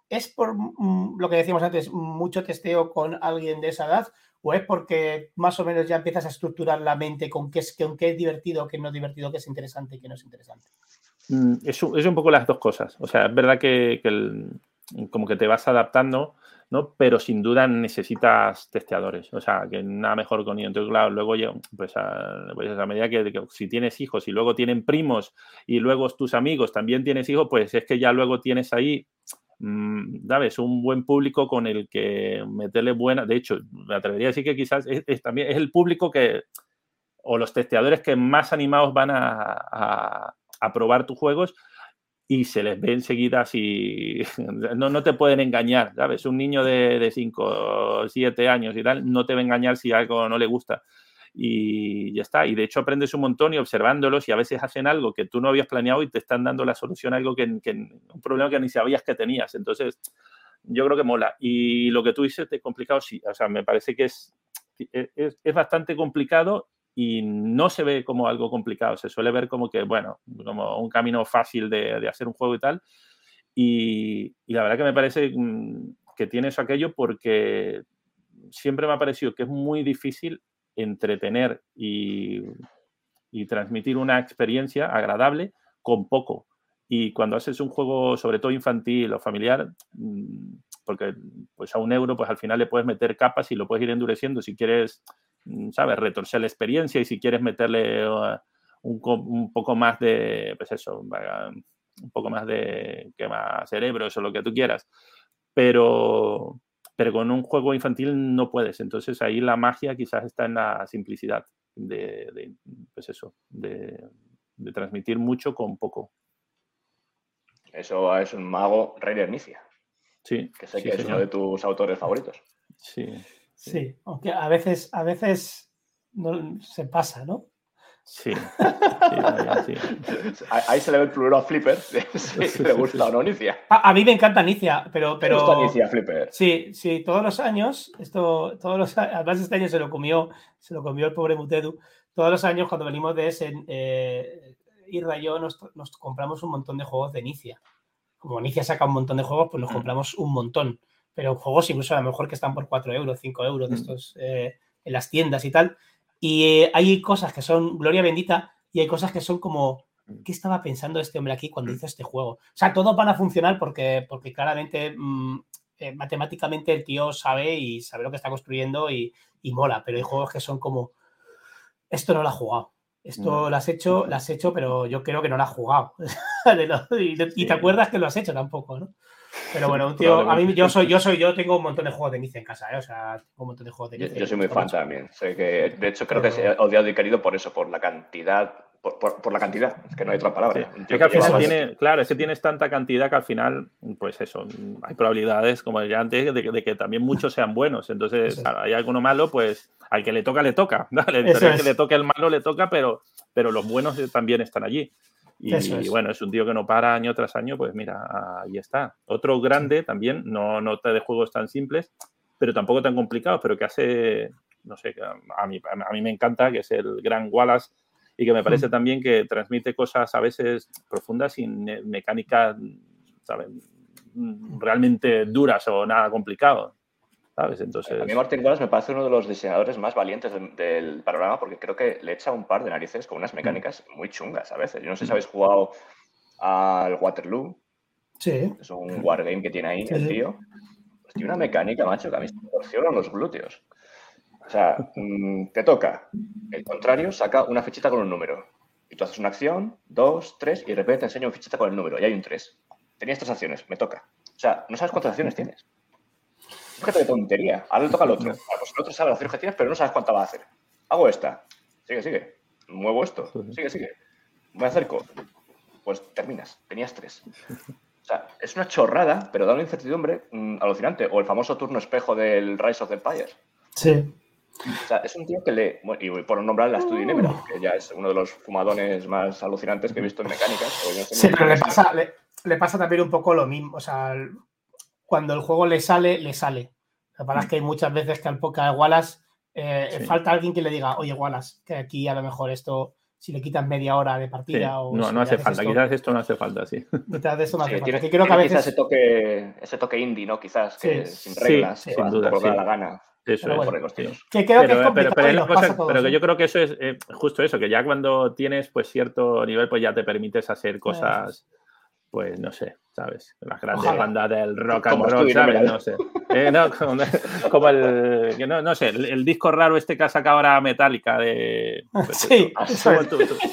¿Es por mm, lo que decíamos antes, mucho testeo con alguien de esa edad? ¿O es porque más o menos ya empiezas a estructurar la mente con qué es, con qué es divertido, qué no es divertido, qué es interesante y qué no es interesante? Mm, es, es, un poco las dos cosas. O sea, es verdad que, como que te vas adaptando, ¿no? Pero sin duda necesitas testeadores. O sea, que nada mejor con ello. Entonces, claro, luego pues a, pues a medida que, si tienes hijos y luego tienen primos y luego tus amigos también tienes hijos, pues es que ya luego tienes ahí Mm, ¿sabes? Un buen público con el que meterle buena. De hecho, me atrevería a decir que quizás es, también es el público que, o los testeadores que más animados van a, a, probar tus juegos y se les ve enseguida si no, no te pueden engañar, ¿sabes? Un niño de 5 o 7 años y tal no te va a engañar si algo no le gusta y ya está. Y de hecho aprendes un montón y observándolos y a veces hacen algo que tú no habías planeado y te están dando la solución a algo que, un problema que ni sabías que tenías. Entonces, yo creo que mola. Y lo que tú dices de complicado, sí. O sea, me parece que es, es, es bastante complicado y no se ve como algo complicado. Se suele ver como que, bueno, como un camino fácil de, de hacer un juego y tal. Y, y, la verdad que me parece mm, que tienes aquello porque siempre me ha parecido que es muy difícil entretener y, transmitir una experiencia agradable con poco. Y cuando haces un juego, sobre todo infantil o familiar, mm, porque pues a un euro, pues al final le puedes meter capas y lo puedes ir endureciendo si quieres, ¿sabes?, retorcer la experiencia y si quieres meterle uh, un, un poco más de, pues eso, un poco más de quema cerebros o lo que tú quieras. Pero, pero con un juego infantil no puedes. Entonces ahí la magia quizás está en la simplicidad de, pues eso, de, transmitir mucho con poco. Eso es un mago Rey Inicia. Sí. Que sé que es uno de tus autores favoritos. Sí. Sí, aunque a veces, a veces no, se pasa, ¿no? Sí. Ahí se le ve el plurero a Flipper. Si le gusta o no, Nicia. A, mí me encanta Nicia, pero. pero... gusta Nicia, Flipper? Sí, sí, todos los años, esto, todos los además este año se lo comió, se lo comió el pobre Mutedu. Todos los años, cuando venimos de ese, eh, Irra y yo nos, nos, compramos un montón de juegos de Nicia. Como Nicia saca un montón de juegos, pues nos mm. compramos un montón. Pero juegos incluso a lo mejor que están por 4 euros, 5 euros de mm. estos eh, en las tiendas y tal. Y eh, hay cosas que son gloria bendita y hay cosas que son como, mm. ¿qué estaba pensando este hombre aquí cuando mm. hizo este juego? O sea, todos van a funcionar porque, porque claramente eh, matemáticamente el tío sabe y sabe lo que está construyendo y, mola, pero hay juegos que son como, esto no lo ha jugado. Esto lo has hecho, lo has hecho, pero yo creo que no lo has jugado. y, te acuerdas que lo has hecho tampoco, ¿no? Pero bueno, un tío, a mí yo soy, yo soy, yo tengo un montón de juegos de Nice en casa, ¿eh? o sea, tengo un montón de juegos de Nice. Yo, soy muy fan también. Sé que, de hecho, creo que se ha odiado y querido por eso, por la cantidad, por, por, la cantidad, es que no hay otra palabra. que al final tiene, claro, es que tienes tanta cantidad que al final, pues eso, hay probabilidades, como ya antes, de, que también muchos sean buenos. Entonces, claro, hay alguno malo, pues al que le toca, le toca. ¿vale? El que le toque el malo, le toca, pero, pero los buenos también están allí. Y, bueno, es un tío que no para año tras año, pues mira, ahí está. Otro grande también, no nota de juegos tan simples, pero tampoco tan complicados, pero que hace, no sé, a mí, a mí me encanta, que es el gran Wallace, y que me parece mm. también que transmite cosas a veces profundas sin mecánicas, ¿saben? Mm, realmente duras o nada complicado. Entonces... A mí Martin Wallace me parece uno de los diseñadores más valientes del, panorama porque creo que le echa un par de narices con unas mm. mecánicas muy chungas a veces. Yo no sé si mm. habéis jugado al Waterloo. Sí. Es un wargame que tiene ahí el tío. Pues tiene una mecánica, macho, que a mí se me torcieron los glúteos. O sea, mm, te toca. El contrario saca una fichita con un número. Y tú haces una acción, dos, tres, y de repente te enseño una fichita con el número. Y hay un tres. Tenías tres acciones, me toca. O sea, no sabes cuántas acciones tienes. Fíjate de tontería. Ahora le toca al otro. pues el otro sabe que tienes, pero no sabes cuánta va a hacer. Hago esta. Sigue, sigue. Muevo esto. Sigue, sigue. Me acerco. Pues terminas. Tenías tres. O sea, es una chorrada, pero da una incertidumbre mm, alucinante. O el famoso turno espejo del Rise of the Empires. Sí. O sea, es un tío que le. y por nombrar la Studio Nemera, que ya es uno de los fumadones más alucinantes que he visto en mecánicas. sí, pero le pasa, le pasa también un poco lo mismo. O sea, cuando el juego le sale, le sale. La verdad es que hay muchas veces que al poca de Wallace eh, falta alguien que le diga, oye, Wallace, que aquí a lo mejor esto, si le quitan media hora de partida o. No, no hace falta, quizás esto no hace falta, sí. Quizás de esto no hace falta. Tiene, creo que a veces... ese toque, ese toque indie, ¿no? Quizás, que sin reglas, sin duda, por la gana. Eso es. Que creo pero, que es pero, pero, que yo creo que eso es eh, justo eso, que ya cuando tienes pues cierto nivel, pues ya te permites hacer cosas pues no sé, ¿sabes? Las grandes bandas del rock and roll, ¿sabes? No sé. Eh, no, como, el, no, no sé, el, disco raro este que ha sacado ahora Metallica de... Pues, sí,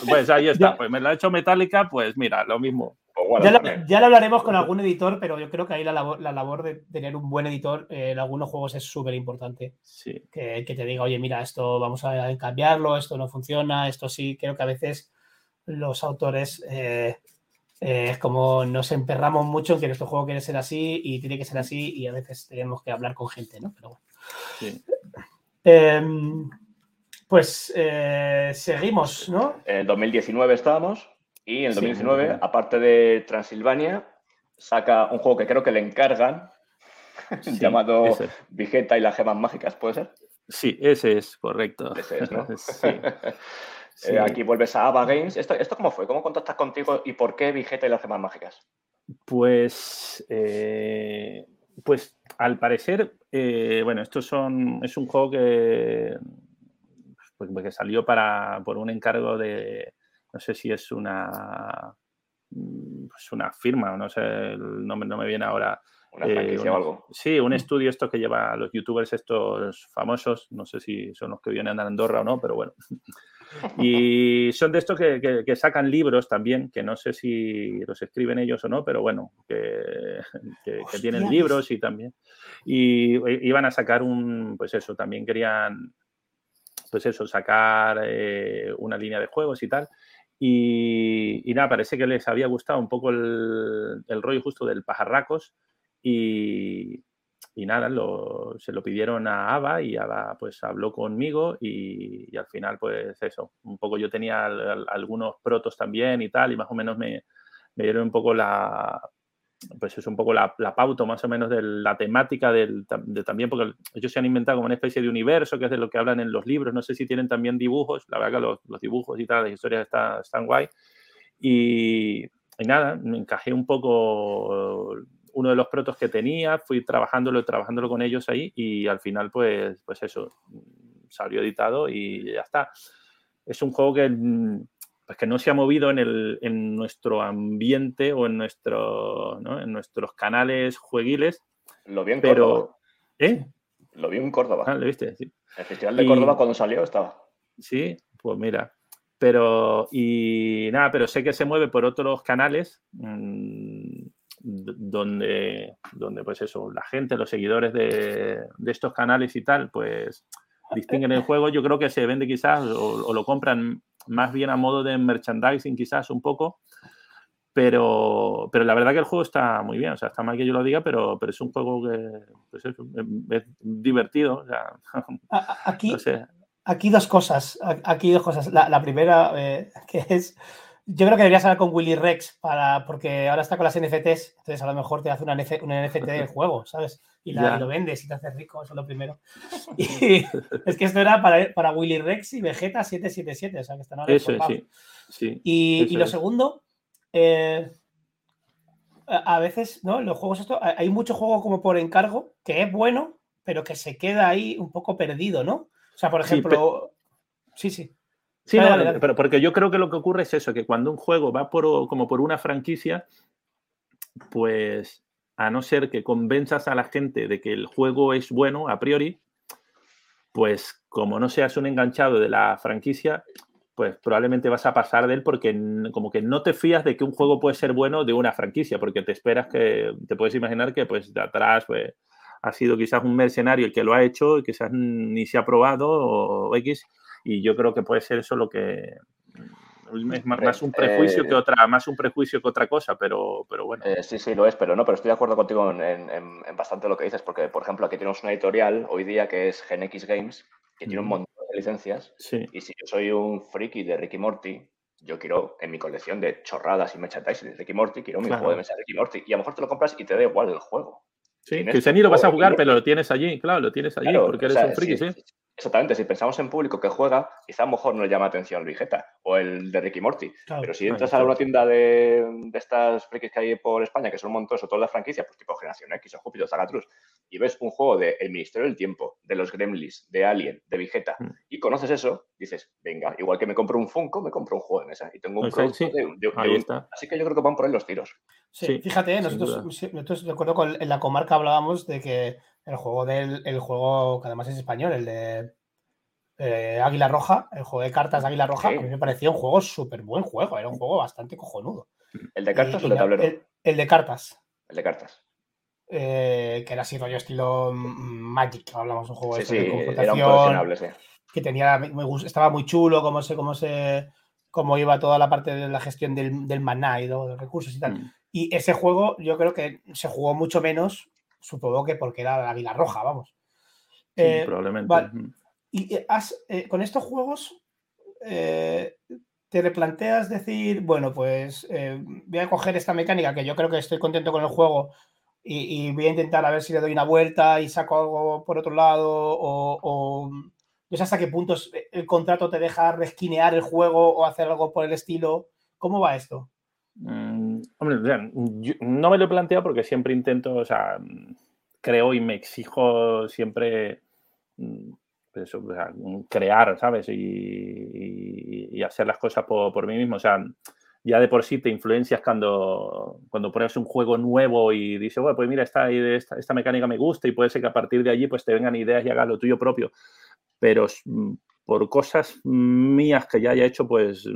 pues ahí está, pues me lo ha hecho Metallica, pues mira, lo mismo. Pues ya, lo, hablaremos con algún editor, pero yo creo que ahí la labor, de tener un buen editor en algunos juegos es súper importante. Sí. Que, que, te diga, oye, mira, esto vamos a cambiarlo, esto no funciona, esto sí. Creo que a veces los autores eh, eh, es como nos emperramos mucho en que nuestro juego quiere ser así y tiene que ser así y a veces tenemos que hablar con gente, ¿no? Pero bueno. Em, pues eh, seguimos, ¿no? En 2019 estábamos y en 2019, aparte de Transilvania, saca un juego que creo que le encargan, llamado Vigeta y las gemas mágicas, ¿puede ser? Sí, ese es, correcto. Ese es, ¿no? sí. Eh, aquí vuelves a Ava Games. ¿Esto, ¿Esto cómo fue? ¿Cómo contactas contigo y por qué Vigeta y las gemas mágicas? Pues, eh, pues al parecer, eh, bueno, esto son, es un juego que, pues, que salió para, por un encargo de, no sé si es una, pues una firma, no sé, el nombre no me viene ahora. Una franquicia o algo. Sí, un estudio esto que lleva a los youtubers estos famosos, no sé si son los que vienen a Andorra o no, pero bueno. Y son de estos que, sacan libros también, que no sé si los escriben ellos o no, pero bueno, que, tienen libros y también. Y iban a sacar un, pues eso, también querían, pues eso, sacar eh, una línea de juegos y tal. Y, nada, parece que les había gustado un poco el, el rollo justo del pajarracos y, y nada, se lo pidieron a Ava y Ava pues habló conmigo y, al final pues eso, un poco yo tenía algunos protos también y tal y más o menos me, me dieron un poco la, pues es un poco la, la pauta más o menos de la temática del, de también, porque ellos se han inventado como una especie de universo, que es de lo que hablan en los libros, no sé si tienen también dibujos, la verdad que los, los dibujos y tal, las historias están, están guay. Y, y, nada, me encajé un poco uno de los protos que tenía, fui trabajándolo, trabajándolo con ellos ahí y al final pues, pues eso, salió editado y ya está. Es un juego que pues que no se ha movido en, el, en nuestro ambiente o en, nuestro, ¿no? en nuestros canales jueguiles. Lo vi en pero, Córdoba. ¿Eh? Lo vi en Córdoba. Ah, lo viste, sí. El Festival de Córdoba cuando salió estaba. Sí, pues mira. Pero, y nada, pero sé que se mueve por otros canales mmm, donde, donde, pues eso, la gente, los seguidores de, de, estos canales y tal, pues distinguen el juego. Yo creo que se vende quizás o, o lo compran más bien a modo de merchandising quizás un poco, pero, pero la verdad que el juego está muy bien, o sea, está mal que yo lo diga, pero, pero es un juego que pues es, es, divertido. O sea, aquí, no sé. aquí dos cosas, aquí dos cosas. La, la primera, eh, que es, yo creo que deberías hablar con Willy Rex para, porque ahora está con las NFTs, entonces a lo mejor te hace una, NF, una NFT del juego, ¿sabes? Y, la, y, lo vendes y te haces rico, eso es lo primero. Y es que esto era para, para Willy Rex y Vegeta 777, o sea que están ahora Eso, sí, sí. Y, eso y lo segundo, eh, a veces, ¿no? Los juegos, esto, hay mucho juego como por encargo que es bueno, pero que se queda ahí un poco perdido, ¿no? O sea, por ejemplo, sí, sí. sí. Sí, no, pero porque yo creo que lo que ocurre es eso, que cuando un juego va por, como por una franquicia, pues a no ser que convenzas a la gente de que el juego es bueno a priori, pues como no seas un enganchado de la franquicia, pues probablemente vas a pasar de él porque como que no te fías de que un juego puede ser bueno de una franquicia, porque te esperas que, te puedes imaginar que pues de atrás pues, ha sido quizás un mercenario el que lo ha hecho y quizás ni se ha probado o X, y yo creo que puede ser eso lo que es más, un prejuicio eh, que otra más un prejuicio que otra cosa pero pero bueno eh, sí sí lo es pero no pero estoy de acuerdo contigo en, en, en, bastante lo que dices porque por ejemplo aquí tenemos una editorial hoy día que es Gen X Games que mm. tiene un montón de licencias sí. y si yo soy un friki de Ricky Morty yo quiero en mi colección de chorradas y merchandising de Ricky Morty quiero mi claro. juego de mesa de Ricky Morty y a lo mejor te lo compras y te da igual el juego Sí, que ni lo vas a jugar, pero lo tienes allí, claro, lo tienes allí claro, porque eres o sea, un friki, sí. sí. Exactamente, si pensamos en público que juega, quizá a lo mejor no le llama atención Luigeta o el de Ricky Morty. Claro, pero si entras claro, a una tienda de, de, estas frikis que hay por España, que son un montón, sobre todo las franquicias, pues tipo Generación X o Júpiter, Zagatrus, y ves un juego de El Ministerio del Tiempo, de los Gremlins, de Alien, de Vegeta, mm. y conoces eso, dices, venga, igual que me compro un Funko, me compro un juego de mesa y tengo un producto sí, sí. de, de, de un... Así que yo creo que van por ahí los tiros. Sí, sí fíjate, nosotros, nosotros recuerdo que en la comarca hablábamos de que el juego del el juego que además es español, el de eh, Águila Roja, el juego de cartas de Águila Roja, sí. a mí me parecía un juego súper buen juego, era un juego bastante cojonudo. ¿El de cartas y, o el de tablero? El, el, de cartas. El de cartas. Eh, que era así rollo estilo Magic, hablamos un juego sí, sí, de confrontación. Era un sí. Que tenía, estaba muy chulo, cómo se, cómo se, cómo iba toda la parte de la gestión del, del maná y de los recursos y tal. Mm. Y ese juego yo creo que se jugó mucho menos, supongo que porque era la Águila Roja, vamos. Sí, eh, probablemente. Vale. Y has, eh, con estos juegos eh, te replanteas decir, bueno, pues eh, voy a coger esta mecánica que yo creo que estoy contento con el juego y, y, voy a intentar a ver si le doy una vuelta y saco algo por otro lado o, o no sé hasta qué puntos el contrato te deja resquinear el juego o hacer algo por el estilo. ¿Cómo va esto? Mm, no me lo he planteado porque siempre intento, o sea, creo y me exijo siempre mm, sea, crear, ¿sabes? Y, hacer las cosas por, mí mismo. O sea, ya de por sí te influencias cuando, cuando pones un juego nuevo y dices, bueno, pues mira, esta, esta, esta, mecánica me gusta y puede ser que a partir de allí pues te vengan ideas y hagas lo tuyo propio. Pero por cosas mías que ya haya hecho, pues,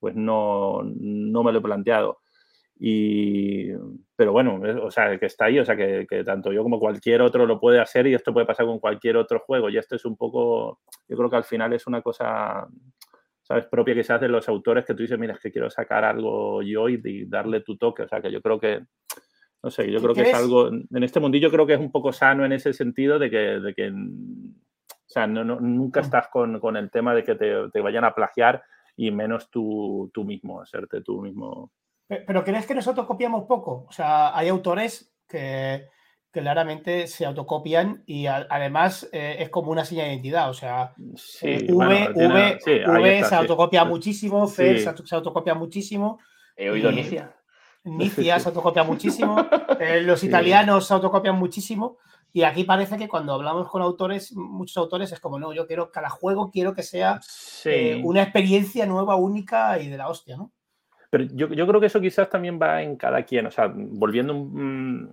pues no, no me lo he planteado. Y, pero bueno, o sea, que está ahí, o sea, que, que, tanto yo como cualquier otro lo puede hacer y esto puede pasar con cualquier otro juego. Y esto es un poco, yo creo que al final es una cosa, ¿sabes? Propia quizás de los autores que tú dices, mira, es que quiero sacar algo yo y, y darle tu toque. O sea, que yo creo que, No sé, yo creo que es algo, en este mundillo creo que es un poco sano en ese sentido de que, de que o sea, no, nunca estás con, con, el tema de que te, te, vayan a plagiar y menos tú, tú mismo, hacerte tú mismo. Pero ¿crees que nosotros copiamos poco? O sea, hay autores que, claramente se autocopian y además eh, es como una señal de identidad. O sea, eh, v, v, v se autocopia muchísimo, Fer se, autocopia muchísimo. He oído Nicia. Nicia se autocopia muchísimo, eh, los italianos se autocopian muchísimo. Y aquí parece que cuando hablamos con autores, muchos autores es como, no, yo quiero, cada juego quiero que sea una experiencia nueva, única y de la hostia, ¿no? Pero yo, yo, creo que eso quizás también va en cada quien. O sea, volviendo mm,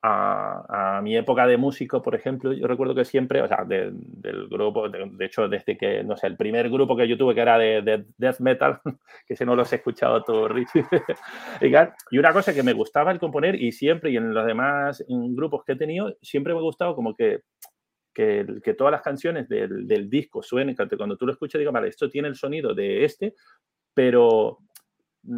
a, mi época de músico, por ejemplo, yo recuerdo que siempre, o sea, del grupo, de, hecho, desde que, no sé, el primer grupo que yo tuve que era de, death metal, que si no los he escuchado todo, Richie. y una cosa que me gustaba el componer y siempre, y en los demás grupos que he tenido, siempre me ha gustado como que que, que, todas las canciones del, del disco suenen, cuando tú lo escuchas, digo, vale, esto tiene el sonido de este, pero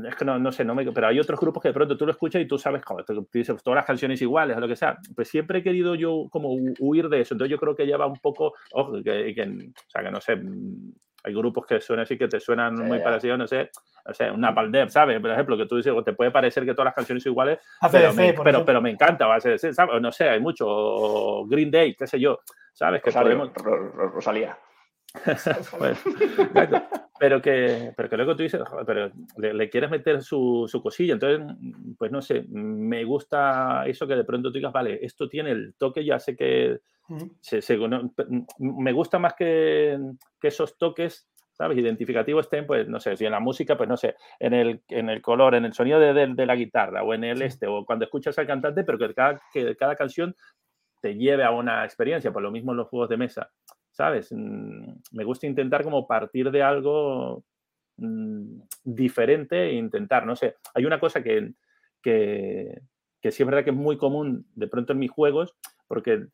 es que no, no sé, no me, pero hay otros grupos que de pronto tú lo escuchas y tú sabes, como tú dices todas las canciones iguales o lo que sea. Pues siempre he querido yo como huir de eso. Entonces yo creo que lleva un poco, ojo, que, que, o sea, que no sé, mm, hay grupos que suenan así que te suenan muy parecidos, no sé, o sea, una Palder, ¿sabes? Por ejemplo, que tú dices, te puede parecer que todas las canciones son iguales, pero, me, pero, pero, me encanta, ser, ¿sabes? No sé, hay mucho, Green Day, qué sé yo, ¿sabes? Que podemos... Rosalía. Pues, pero, que, pero que luego tú dices, pero le, quieres meter su, su, cosilla. Entonces, pues no sé, me gusta eso que de pronto tú digas, vale, esto tiene el toque, ya sé que me gusta más que, que, esos toques. ¿Sabes? Identificativos estén, pues, no sé, si en la música, pues, no sé, en el, en el color, en el sonido de, de, la guitarra o en el este, o cuando escuchas al cantante, pero que cada, que cada canción te lleve a una experiencia, por lo mismo en los juegos de mesa. ¿Sabes? Mm, me gusta intentar como partir de algo mm, diferente e intentar, no sé, hay una cosa que, que, que sí es verdad que es muy común de pronto en mis juegos, porque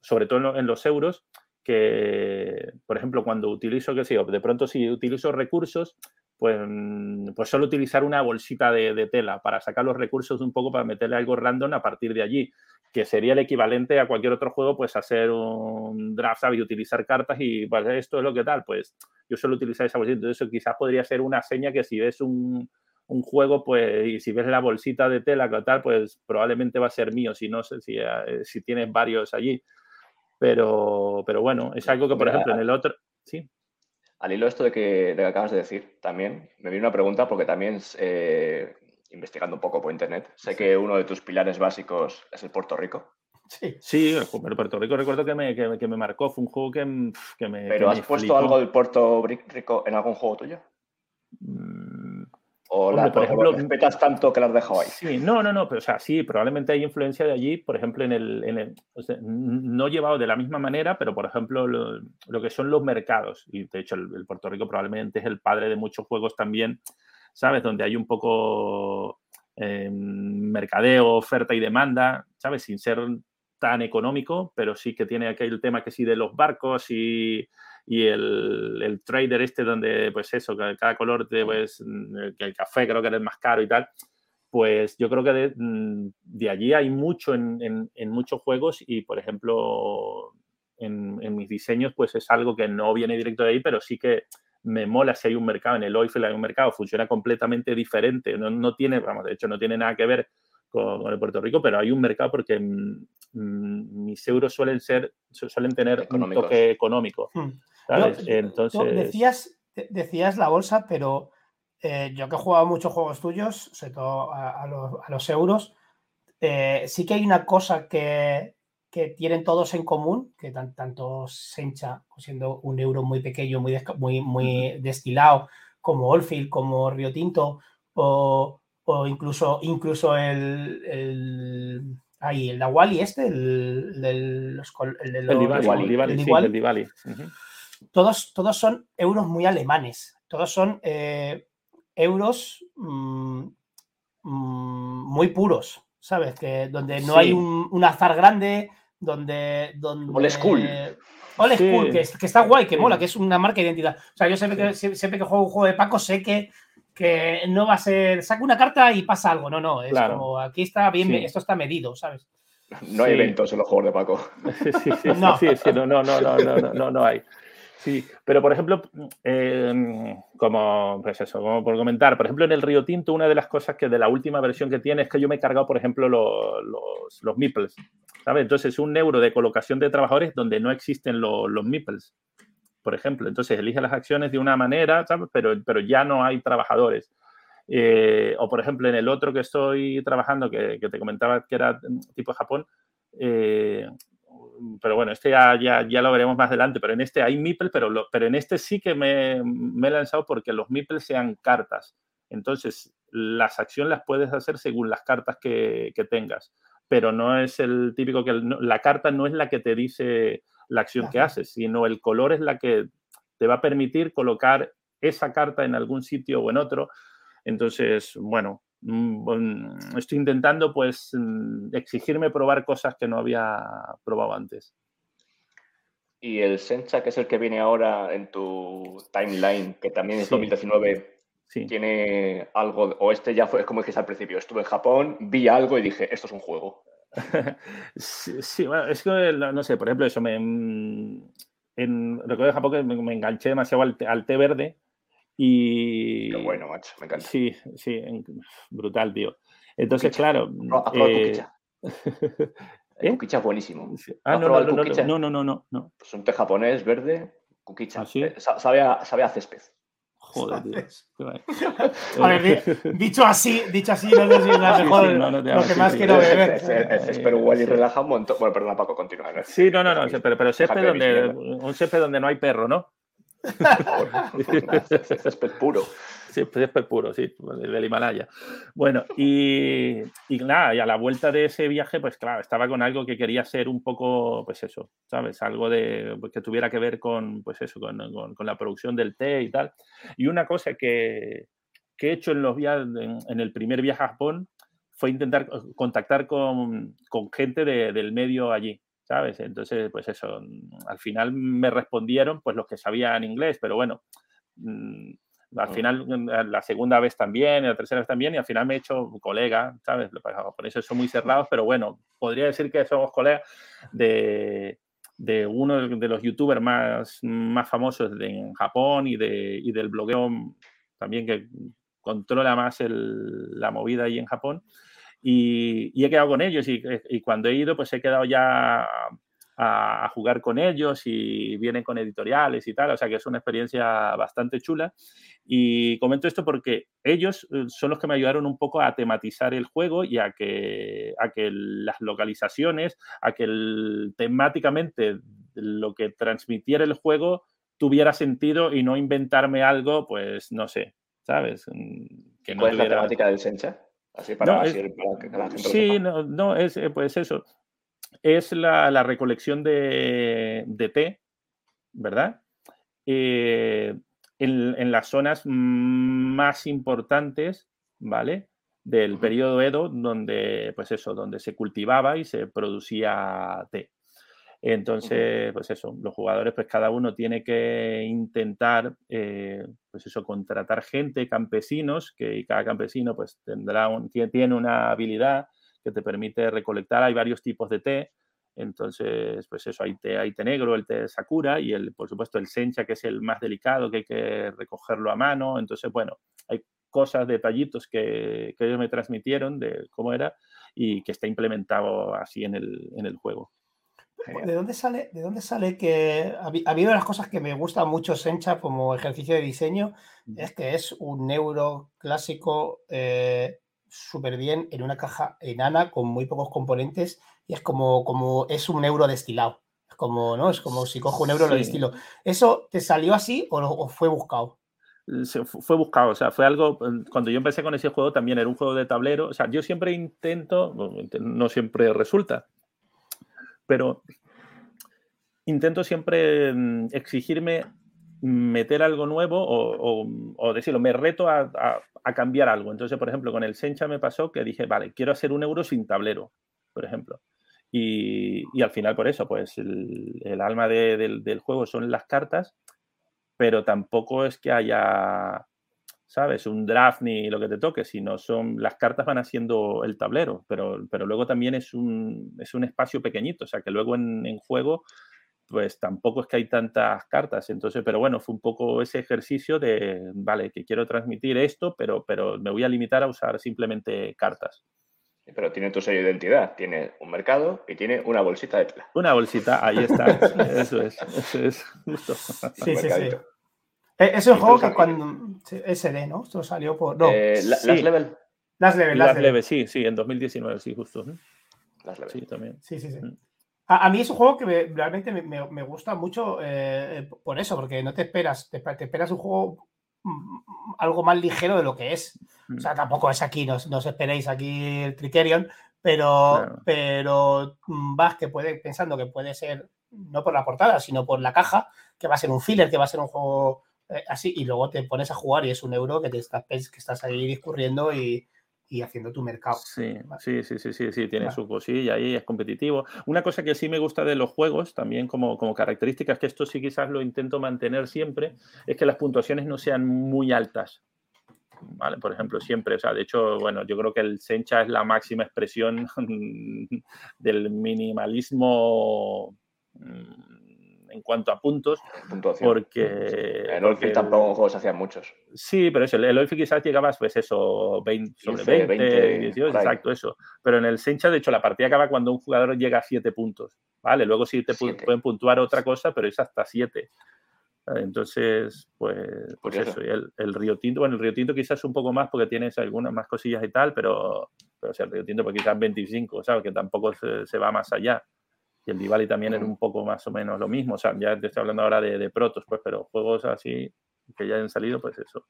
sobre todo en los euros, que, por ejemplo, cuando utilizo, qué sé de pronto si utilizo recursos, pues, pues solo utilizar una bolsita de, de, tela para sacar los recursos un poco para meterle algo random a partir de allí que sería el equivalente a cualquier otro juego, pues hacer un draft, ¿sabes? Y utilizar cartas y pues esto es lo que tal, pues yo suelo utilizar esa bolsita. Entonces eso quizás podría ser una seña que si ves un, un juego, pues, y si ves la bolsita de tela que tal, pues probablemente va a ser mío, si no sé, si, eh, si tienes varios allí. Pero, pero bueno, es algo que, por ejemplo, en el otro... Sí. Al hilo esto de que, de que acabas de decir, también me viene una pregunta porque también eh, investigando un poco por internet, sé que uno de tus pilares básicos es el Puerto Rico. Sí, sí el Puerto Rico recuerdo que me, que, me marcó, fue un juego que, que me... ¿Pero has puesto algo del Puerto Rico en algún juego tuyo? Mm, ¿O, por ejemplo, respetas tanto que lo has dejado ahí? Sí, no, no, no, pero o sea, sí, probablemente hay influencia de allí, por ejemplo, en el... En el no llevado de la misma manera, pero por ejemplo, lo, lo que son los mercados, y de hecho el, el Puerto Rico probablemente es el padre de muchos juegos también ¿sabes? Donde hay un poco eh, mercadeo, oferta y demanda, ¿sabes? Sin ser tan económico, pero sí que tiene aquel tema que sí de los barcos y, y el, el, trader este donde, pues eso, cada color, de, pues, el café creo que era el más caro y tal, pues yo creo que de, mm, de allí hay mucho en, en, en, muchos juegos y, por ejemplo, en, en, mis diseños, pues es algo que no viene directo de ahí, pero sí que me mola si hay un mercado, en el oil hay un mercado, funciona completamente diferente, no, no, tiene, vamos, de hecho no tiene nada que ver con, el Puerto Rico, pero hay un mercado porque mm, mm, mis euros suelen ser, suelen tener un toque económico. Hmm. Entonces... decías, decías la bolsa, pero eh, yo que he jugado muchos juegos tuyos, sobre todo a, los, euros, eh, sí que hay una cosa que, que tienen todos en común, que tanto Sencha, siendo un euro muy pequeño, muy, muy, muy destilado, como Oldfield, como Río Tinto, o, o incluso, incluso el, el, ahí, el Awali este, el, el, los, el de los, Diwali, todos, todos son euros muy alemanes, todos son eh, euros mmm, mmm, muy puros, ¿sabes? Que donde no sí. hay un, un, azar grande, donde... donde Old School. Old School, que, que, está guay, que mola, que es una marca de identidad. O sea, yo siempre que, siempre que juego un juego de Paco sé que que no va a ser, saca una carta y pasa algo. No, no, es como aquí está bien, esto está medido, ¿sabes? No hay eventos en los juegos de Paco. Sí, sí, no. no, no, no, no, no, no, no hay. Sí, pero por ejemplo, em, como, pues eso, como por comentar, por ejemplo, en el Río Tinto, una de las cosas que de la última versión que tiene es que yo me he cargado, por ejemplo, los, los, los meeples, ¿sabes? Entonces, un euro de colocación de trabajadores donde no existen los, los meeples, por ejemplo. Entonces, elige las acciones de una manera. Pero, pero ya no hay trabajadores. Eh, o, por ejemplo, en el otro que estoy trabajando, que, te comentaba que era tipo Japón, eh, pero bueno, este ya, ya, lo veremos más adelante, pero en este hay Meeple, pero, pero en este sí que me, he lanzado porque los Meeple sean cartas. Entonces, las acciones las puedes hacer según las cartas que, tengas, pero no es el típico que la carta no es la que te dice la acción que haces, sino el color es la que te va a permitir colocar esa carta en algún sitio o en otro. Entonces, bueno, Mm, estoy intentando pues mm, exigirme probar cosas que no había probado antes. Y el Sencha, que es el que viene ahora en tu timeline, que también es 2019, tiene algo, o este ya fue, como dijiste al principio, estuve en Japón, vi algo y dije, esto es un juego. sí, bueno, es que, no sé, por ejemplo, eso me... Mm, en, recuerdo de Japón que me, enganché demasiado al té verde, y. Qué bueno, macho, me encanta. Sí, sí, brutal, tío. Entonces, claro. No, eh... ¿Eh? Kukicha es buenísimo. Ah, no no no, no, no, no, no, no. Pues un té japonés verde, Kukicha. ¿Ah, eh, sabe, a, sabe a césped. Joder, tío. a ver, dicho así, dicho así, no sé si es la mejor, sí, sí, no, no lo que más quiero beber. El césped huele y relaja un montón. Bueno, perdona, Paco, continúa. ¿no? Sí, no, no, no, pero, pero césped donde, un césped donde no hay perro, ¿no? césped puro. Sí, césped puro, sí, del Himalaya. Bueno, y, y, nada, y a la vuelta de ese viaje, pues claro, estaba con algo que quería ser un poco, pues eso, ¿sabes? Algo de pues, que tuviera que ver con, pues eso, con, con, la producción del té y tal. Y una cosa que, que he hecho en los viajes, en, el primer viaje a Japón, fue intentar contactar con, con gente de, del medio allí. ¿sabes? Entonces, pues eso, mm, al final me respondieron pues los que sabían inglés, pero bueno, al final mm, la segunda vez también, la tercera vez también, y al final me he hecho colega, ¿sabes? Por eso son muy cerrados, pero bueno, podría decir que somos colegas de, de uno de los youtubers más, más famosos de, en Japón y, de, y del blogueo también que controla más el, la movida ahí en Japón. Y, he quedado con ellos y, cuando he ido, pues he quedado ya a, jugar con ellos y vienen con editoriales y tal, o sea que es una experiencia bastante chula. Y comento esto porque ellos eh, son los que me ayudaron un poco a tematizar el juego y a que, a que las localizaciones, a que temáticamente lo que transmitiera el juego tuviera sentido y no inventarme algo, pues no sé, ¿sabes? Que no ¿Cuál es la temática del Sencha? Así para, que la gente Sí, no, no, es pues eso. Es la, recolección de, té, ¿verdad? Eh, en, las zonas más importantes, ¿vale? Del periodo Edo, donde, pues eso, donde se cultivaba y se producía té. Entonces, pues eso, los jugadores, pues cada uno tiene que intentar, eh, pues eso, contratar gente, campesinos, que cada campesino pues tendrá un, tiene una habilidad que te permite recolectar. Hay varios tipos de té. Entonces, pues eso, hay té, hay té negro, el té sakura y el, por supuesto, el sencha, que es el más delicado, que hay que recogerlo a mano. Entonces, bueno, hay cosas, detallitos que, que ellos me transmitieron de cómo era y que está implementado así en el, en el juego. ¿De dónde sale, de dónde sale que ha habido de las cosas que me gusta mucho Sencha como ejercicio de diseño? Es que es un euro clásico eh, súper bien en una caja enana con muy pocos componentes y es como, como es un euro destilado. Es como, ¿no? Es como si cojo un euro lo destilo. ¿Eso te salió así o, fue buscado? fue buscado, o sea, fue algo, cuando yo empecé con ese juego también era un juego de tablero, o sea, yo siempre intento, no siempre resulta, pero intento siempre mm, exigirme meter algo nuevo o, decirlo, me reto a, cambiar algo. Entonces, por ejemplo, con el Sencha me pasó que dije, vale, quiero hacer un euro sin tablero, por ejemplo. Y, al final, por eso, pues el, alma del, juego son las cartas, pero tampoco es que haya, ¿sabes? Un draft ni lo que te toque, sino son las cartas van haciendo el tablero, pero, pero luego también es un, es un espacio pequeñito, o sea que luego en, juego pues tampoco es que hay tantas cartas, entonces, pero bueno, fue un poco ese ejercicio de, vale, que quiero transmitir esto, pero, pero me voy a limitar a usar simplemente cartas. Pero tiene tu sello de identidad, tiene un mercado y tiene una bolsita de tela. Una bolsita, ahí está, eso es, eso es justo. Sí, sí, sí. Eh, es un juego que cuando. SD, ¿no? Esto salió por. No. Eh, Last Level. Last Level, Last, Level. sí, sí, en 2019, sí, justo. Last Level. Sí, también. Sí, sí, sí. Mm. A, mí es un juego que realmente me, me, gusta mucho eh, por eso, porque no te esperas, te, esperas un juego mm, algo más ligero de lo que es. O sea, mm. tampoco es aquí, no, os esperéis aquí el Criterion, pero, pero vas que puede, pensando que puede ser, no por la portada, sino por la caja, que va a ser un filler, que va a ser un juego eh, así, y luego te pones a jugar y es un euro que te estás, que estás ahí discurriendo y, haciendo tu mercado. Sí, sí, sí, sí, sí, sí, tiene su cosilla ahí, es competitivo. Una cosa que sí me gusta de los juegos, también como, como características, que esto sí quizás lo intento mantener siempre, es que las puntuaciones no sean muy altas. ¿Vale? Por ejemplo, siempre, o sea, de hecho, bueno, yo creo que el Sencha es la máxima expresión del minimalismo mm, en cuanto a puntos. Porque. En Olfi tampoco juegos hacían muchos. Sí, pero eso, el Olfi quizás llegabas, pues eso, 20, sobre 20, 18, exacto, eso. Pero en el Sencha, de hecho, la partida acaba cuando un jugador llega a 7 puntos. ¿Vale? Luego sí te pueden puntuar otra cosa, pero es hasta 7. Entonces, pues, pues eso, el, el, Río Tinto, bueno, el Río Tinto quizás un poco más porque tienes algunas más cosillas y tal, pero, pero o sea, el Río Tinto pues quizás 25, ¿sabes? Que tampoco se, se va más allá y el Diwali también es un poco más o menos lo mismo. O sea, ya te estoy hablando ahora de, de protos, pues, pero juegos así que ya han salido, pues eso.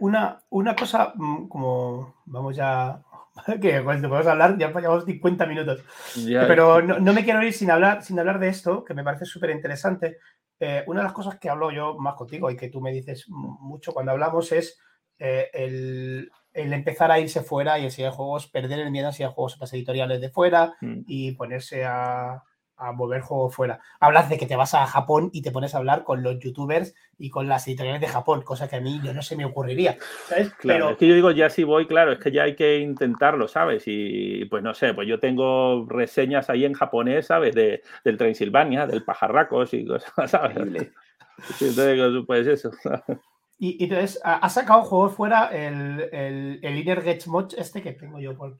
Una, una cosa, mm, como vamos ya, que podemos hablar, ya llevamos 50 minutos, pero no, no, me quiero ir sin hablar, sin hablar de esto, que me parece súper interesante. Eh, una de las cosas que hablo yo más contigo y que tú me dices mucho cuando hablamos es eh, el, el empezar a irse fuera y enseñar juegos, perder el miedo a enseñar juegos a las editoriales de fuera mm. y ponerse a, a mover juegos fuera. Hablas de que te vas a Japón y te pones a hablar con los youtubers y con las editoriales de Japón, cosa que a mí yo no se me ocurriría, ¿sabes? Claro, Pero... es que yo digo, ya si voy, claro, es que ya hay que intentarlo, ¿sabes? Y pues no sé, pues yo tengo reseñas ahí en japonés, ¿sabes? De, del Transilvania, del Pajarracos y cosas, ¿sabes? Entonces, pues eso. Y, entonces, ha sacado juego fuera el, el, el Inner Gets Mod este que tengo yo por,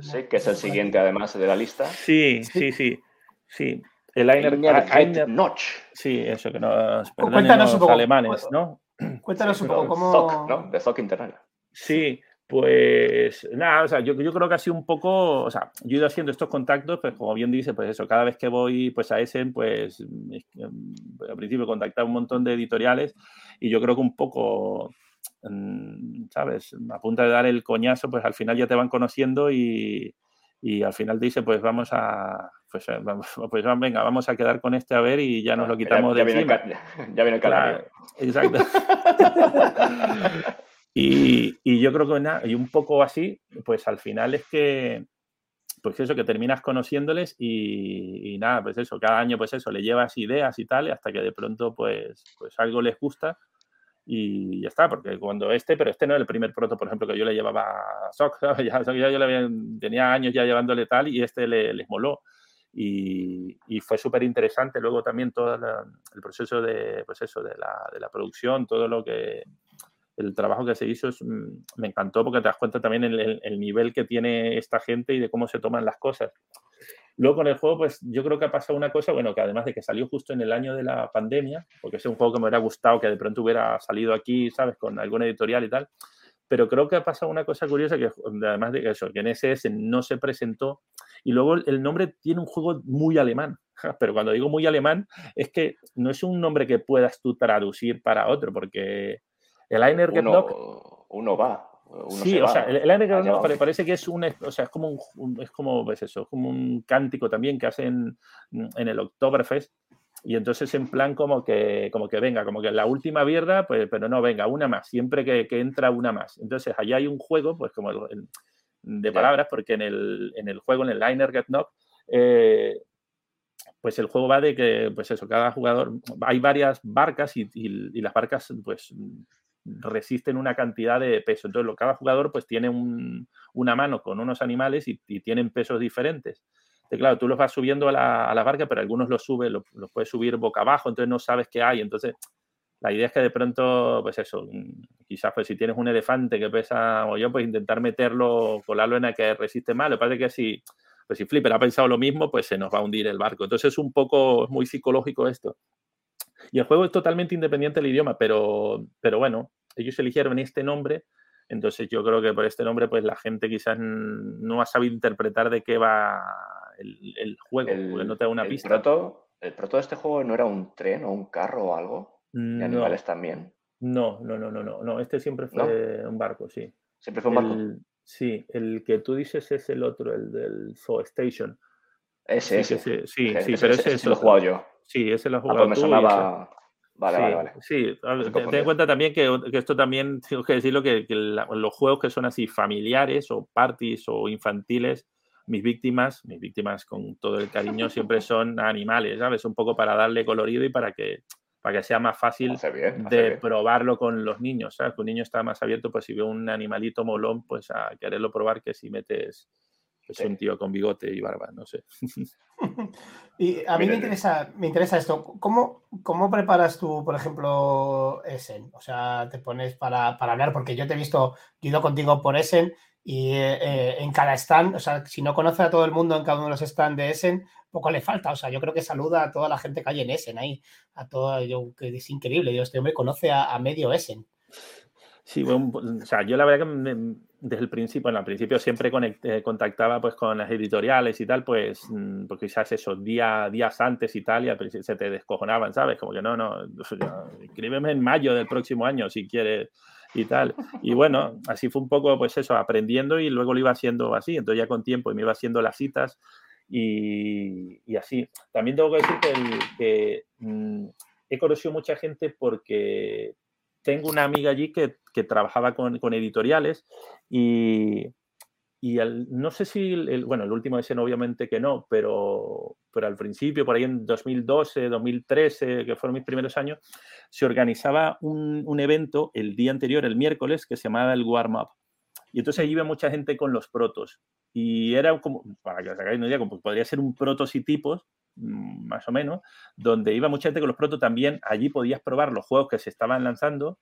Sí, que es el siguiente además de la lista. Sí, sí, sí. sí. El Inner, Notch. Sí, eso que nos perdonen los alemanes, ¿no? Cuéntanos un poco cómo... Zoc, ¿no? De Zoc Internal. Sí, pues nada, o sea, yo, yo, creo que ha sido un poco, o sea, yo he ido haciendo estos contactos, pues como bien dice, pues eso, cada vez que voy pues a Essen, pues mm, al principio contactar un montón de editoriales y yo creo que un poco, mm, ¿sabes? A punto de dar el coñazo, pues al final ya te van conociendo y, y al final te dice, pues vamos a, pues, eh, pues, venga, vamos a quedar con este a ver y ya nos lo quitamos ya, de encima. Viene el, ya, viene el claro, Exacto. Y, y, yo creo que y un poco así, pues al final es que, pues eso, que terminas conociéndoles y, y, nada, pues eso, cada año pues eso, le llevas ideas y tal, hasta que de pronto pues, pues algo les gusta y ya está, porque cuando este, pero este no es el primer proto, por ejemplo, que yo le llevaba a Sock, ya, ya, yo le había, tenía años ya llevándole tal y este le, les moló. Y, y, fue súper interesante luego también todo la, el proceso de, pues eso, de la, de la producción, todo lo que, el trabajo que se hizo mm, me encantó porque te das cuenta también el, el, nivel que tiene esta gente y de cómo se toman las cosas. Luego con el juego, pues yo creo que ha pasado una cosa, bueno, que además de que salió justo en el año de la pandemia, porque es un juego que me hubiera gustado que de pronto hubiera salido aquí, ¿sabes? Con alguna editorial y tal, pero creo que ha pasado una cosa curiosa que además de eso, que en SS no se presentó y luego el nombre tiene un juego muy alemán, pero cuando digo muy alemán es que no es un nombre que puedas tú traducir para otro, porque el Liner Get uno, Uno va. sí, o sea, el, el Liner Get parece que es un, o sea, es como un, es como, pues eso, como un cántico también que hacen en el Oktoberfest. Y entonces en plan como que, como que venga, como que la última mierda, pues, pero no, venga, una más, siempre que, que entra una más. Entonces allá hay un juego, pues como el, de palabras, porque en el, en el juego, en el Liner Get Knock, eh, pues el juego va de que, pues eso, cada jugador, hay varias barcas y, y, y las barcas, pues resisten una cantidad de peso. Entonces, cada jugador pues tiene una mano con unos animales y, tienen pesos diferentes. Entonces, claro, tú los vas subiendo a la, barca, pero algunos los subes, los, puedes subir boca abajo, entonces no sabes qué hay. Entonces, la idea es que de pronto, pues eso, quizás pues si tienes un elefante que pesa o yo, pues intentar meterlo, colarlo en el que resiste más. Lo que pasa es que si, pues si Flipper ha pensado lo mismo, pues se nos va a hundir el barco. Entonces es un poco, muy psicológico esto. Y el juego es totalmente independiente del idioma, pero, pero bueno, ellos eligieron este nombre, entonces yo creo que por este nombre pues la gente quizás no ha sabido interpretar de qué va el, juego, el, no te da una el pista. Proto, ¿El proto de este juego no era un tren o un carro o algo? ¿Y no, animales también? No, no, no, no, no, no, este siempre fue un barco, sí. ¿Siempre fue un barco? sí, el que tú dices es el otro, el del Zoo Station. Ese, sí, ese. sí, sí, pero ese, es lo he jugado yo. Sí, ese lo has Ah, jugado pues me tú sonaba... Vale, sí, vale, vale. Sí, ten- en cuenta también que, que esto también, tengo que decirlo, que, que la- los juegos que son así familiares o parties o infantiles, mis víctimas, mis víctimas con todo el cariño siempre son animales, ¿sabes? Un poco para darle colorido y para que, para que sea más fácil Hace bien, hace de bien. probarlo con los niños, ¿sabes? Que un niño está más abierto, pues si ve un animalito molón, pues a quererlo probar que si metes Sí. un tío con bigote y barba, no sé. Y a mí me interesa, me interesa esto. ¿Cómo, ¿Cómo preparas tú, por ejemplo, Essen? O sea, te pones para, para hablar, porque yo te he visto, yo he ido contigo por Essen y eh, eh, en cada stand, o sea, si no conoce a todo el mundo en cada uno de los stands de Essen, poco le falta. O sea, yo creo que saluda a toda la gente que hay en Essen ahí, a todo, yo, que es increíble. Digo, este hombre conoce a, a medio Essen. Sí, bueno, o sea, yo la verdad que me- desde el principio, bueno, al principio siempre conect- eh, contactaba pues con las editoriales y tal, pues, pues quizás esos días, días antes y tal, y al principio se te descojonaban, ¿sabes? Como que no, no, escríbeme en mayo del próximo año si quieres y tal. Y bueno, así fue un poco, pues eso, aprendiendo y luego lo iba haciendo así, entonces ya con tiempo y me iba haciendo las citas y, y así. También tengo que decir que, que, mm, he conocido mucha gente porque tengo una amiga allí que, trabajaba con, editoriales y, al- no sé si, el, el- bueno, el último ese obviamente que no, pero, pero al principio, por ahí en 2012, 2013, que fueron mis primeros años, se organizaba un, un evento el día anterior, el miércoles, que se llamaba el Warm Up. Y entonces allí iba mucha gente con los protos. Y era como, para que os hagáis una idea, como podría ser un protos y tipos, mm, más o menos, donde iba mucha gente con los protos también. Allí podías probar los juegos que se estaban lanzando,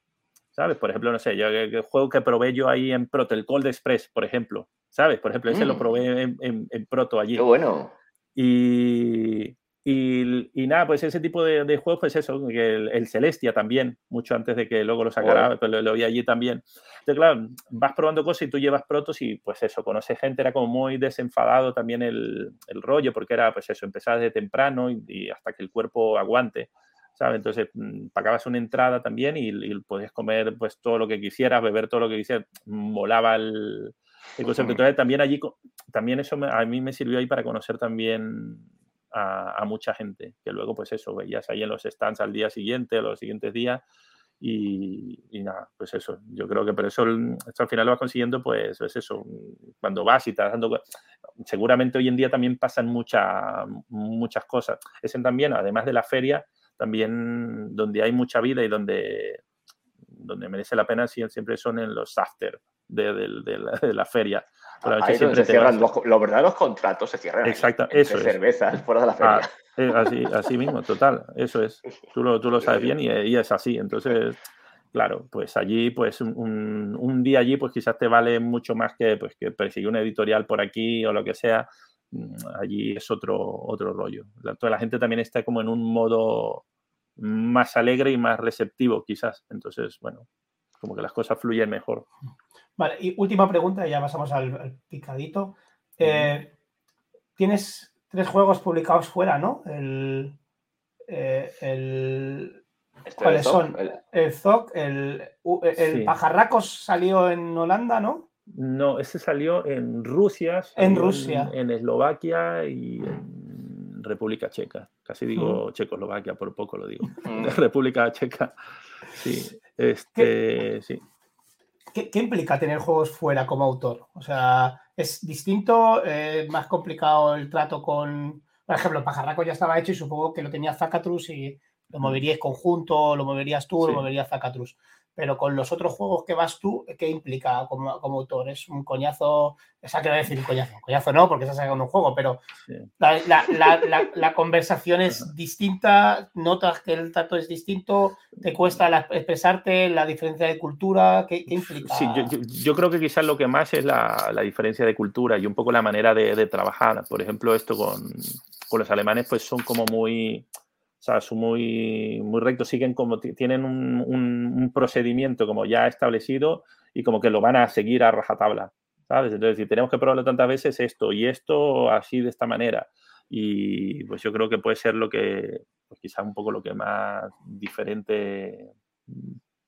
¿sabes? Por ejemplo, no sé, yo el juego que probé yo ahí en Proto, el Cold Express, por ejemplo, ¿sabes? Por ejemplo, ese lo Mm. probé en, en- en Proto allí. Qué bueno. Y, y, y nada, pues ese tipo de, de juegos, pues eso, el, el Celestia también, mucho antes de que luego lo sacara, Joder. pues lo, lo vi allí también. Entonces, claro, vas probando cosas y tú llevas protos y pues eso, conoces gente, era como muy desenfadado también el, el rollo, porque era pues eso, empezar desde temprano y, y hasta que el cuerpo aguante. ¿sabes? Entonces mm, pagabas una entrada también y, y podías comer pues todo lo que quisieras, beber todo lo que quisieras, molaba el, el concepto. Entonces también allí, también eso me- a mí me sirvió ahí para conocer también a, mucha gente, que luego pues eso, veías ahí en los stands al día siguiente, los siguientes días y, y nada, pues eso, yo creo que por eso el- esto al final lo vas consiguiendo, pues es eso, cuando vas y estás dando, seguramente hoy en día también pasan mucha- muchas cosas. Es en también, además de la feria, también donde hay mucha vida y donde, donde merece la pena sie- siempre son en los after de, de- de la feria. Noche Ahí es donde siempre se te cierran vas- los, los verdaderos contratos, se cierran. Exacto, entre eso es. cervezas fuera de la feria. Ah, eh, así, así mismo, total, eso es. Tú lo, tú lo sabes bien y, y es así. Entonces, claro, pues allí, pues un, un- un día allí, pues quizás te vale mucho más que, pues, que perseguir una editorial por aquí o lo que sea. Mm, Allí es otro, otro rollo. La, toda la gente también está como en un modo más alegre y más receptivo, quizás. Entonces, bueno, como que las cosas fluyen mejor. Vale, y última pregunta, y ya pasamos al, al picadito. Eh, Tienes tres juegos publicados fuera, ¿no? El, eh, el- Este ¿Cuáles son? el- el ZOC, el, el Sí. Pajarracos salió en Holanda, ¿no? No, ese salió en Rusia, En Rusia. en, Eslovaquia y en República Checa. Casi digo Checoslovaquia, por poco lo digo. Mm. República Checa. Sí, este, sí. ¿Qué, qué implica tener juegos fuera como autor? O sea, ¿es distinto? ¿Es más complicado el trato con. Por ejemplo, Pajarraco ya estaba hecho y supongo que lo tenía Zacatrus y lo moveríais conjunto, lo moverías tú, Sí. lo movería Zacatrus. Pero con los otros juegos que vas tú, ¿qué implica como, como autor? ¿Es un coñazo? O sea, quiero decir un coñazo. Coñazo no, porque estás sacando un juego, pero la, conversación es distinta, notas que el trato es distinto, te cuesta expresarte, la diferencia de cultura, ¿qué, implica? Sí, yo, creo que quizás lo que más es la, diferencia de cultura y un poco la manera de, trabajar. Por ejemplo, esto con, con los alemanes, pues son como muy sea, son muy, muy rectos, siguen como, tienen un, procedimiento como ya establecido y como que lo van a seguir a rajatabla, ¿sabes? Entonces, si tenemos que probarlo tantas veces, esto y esto así de esta manera. Y pues yo creo que puede ser lo que, pues quizás un poco lo que más diferente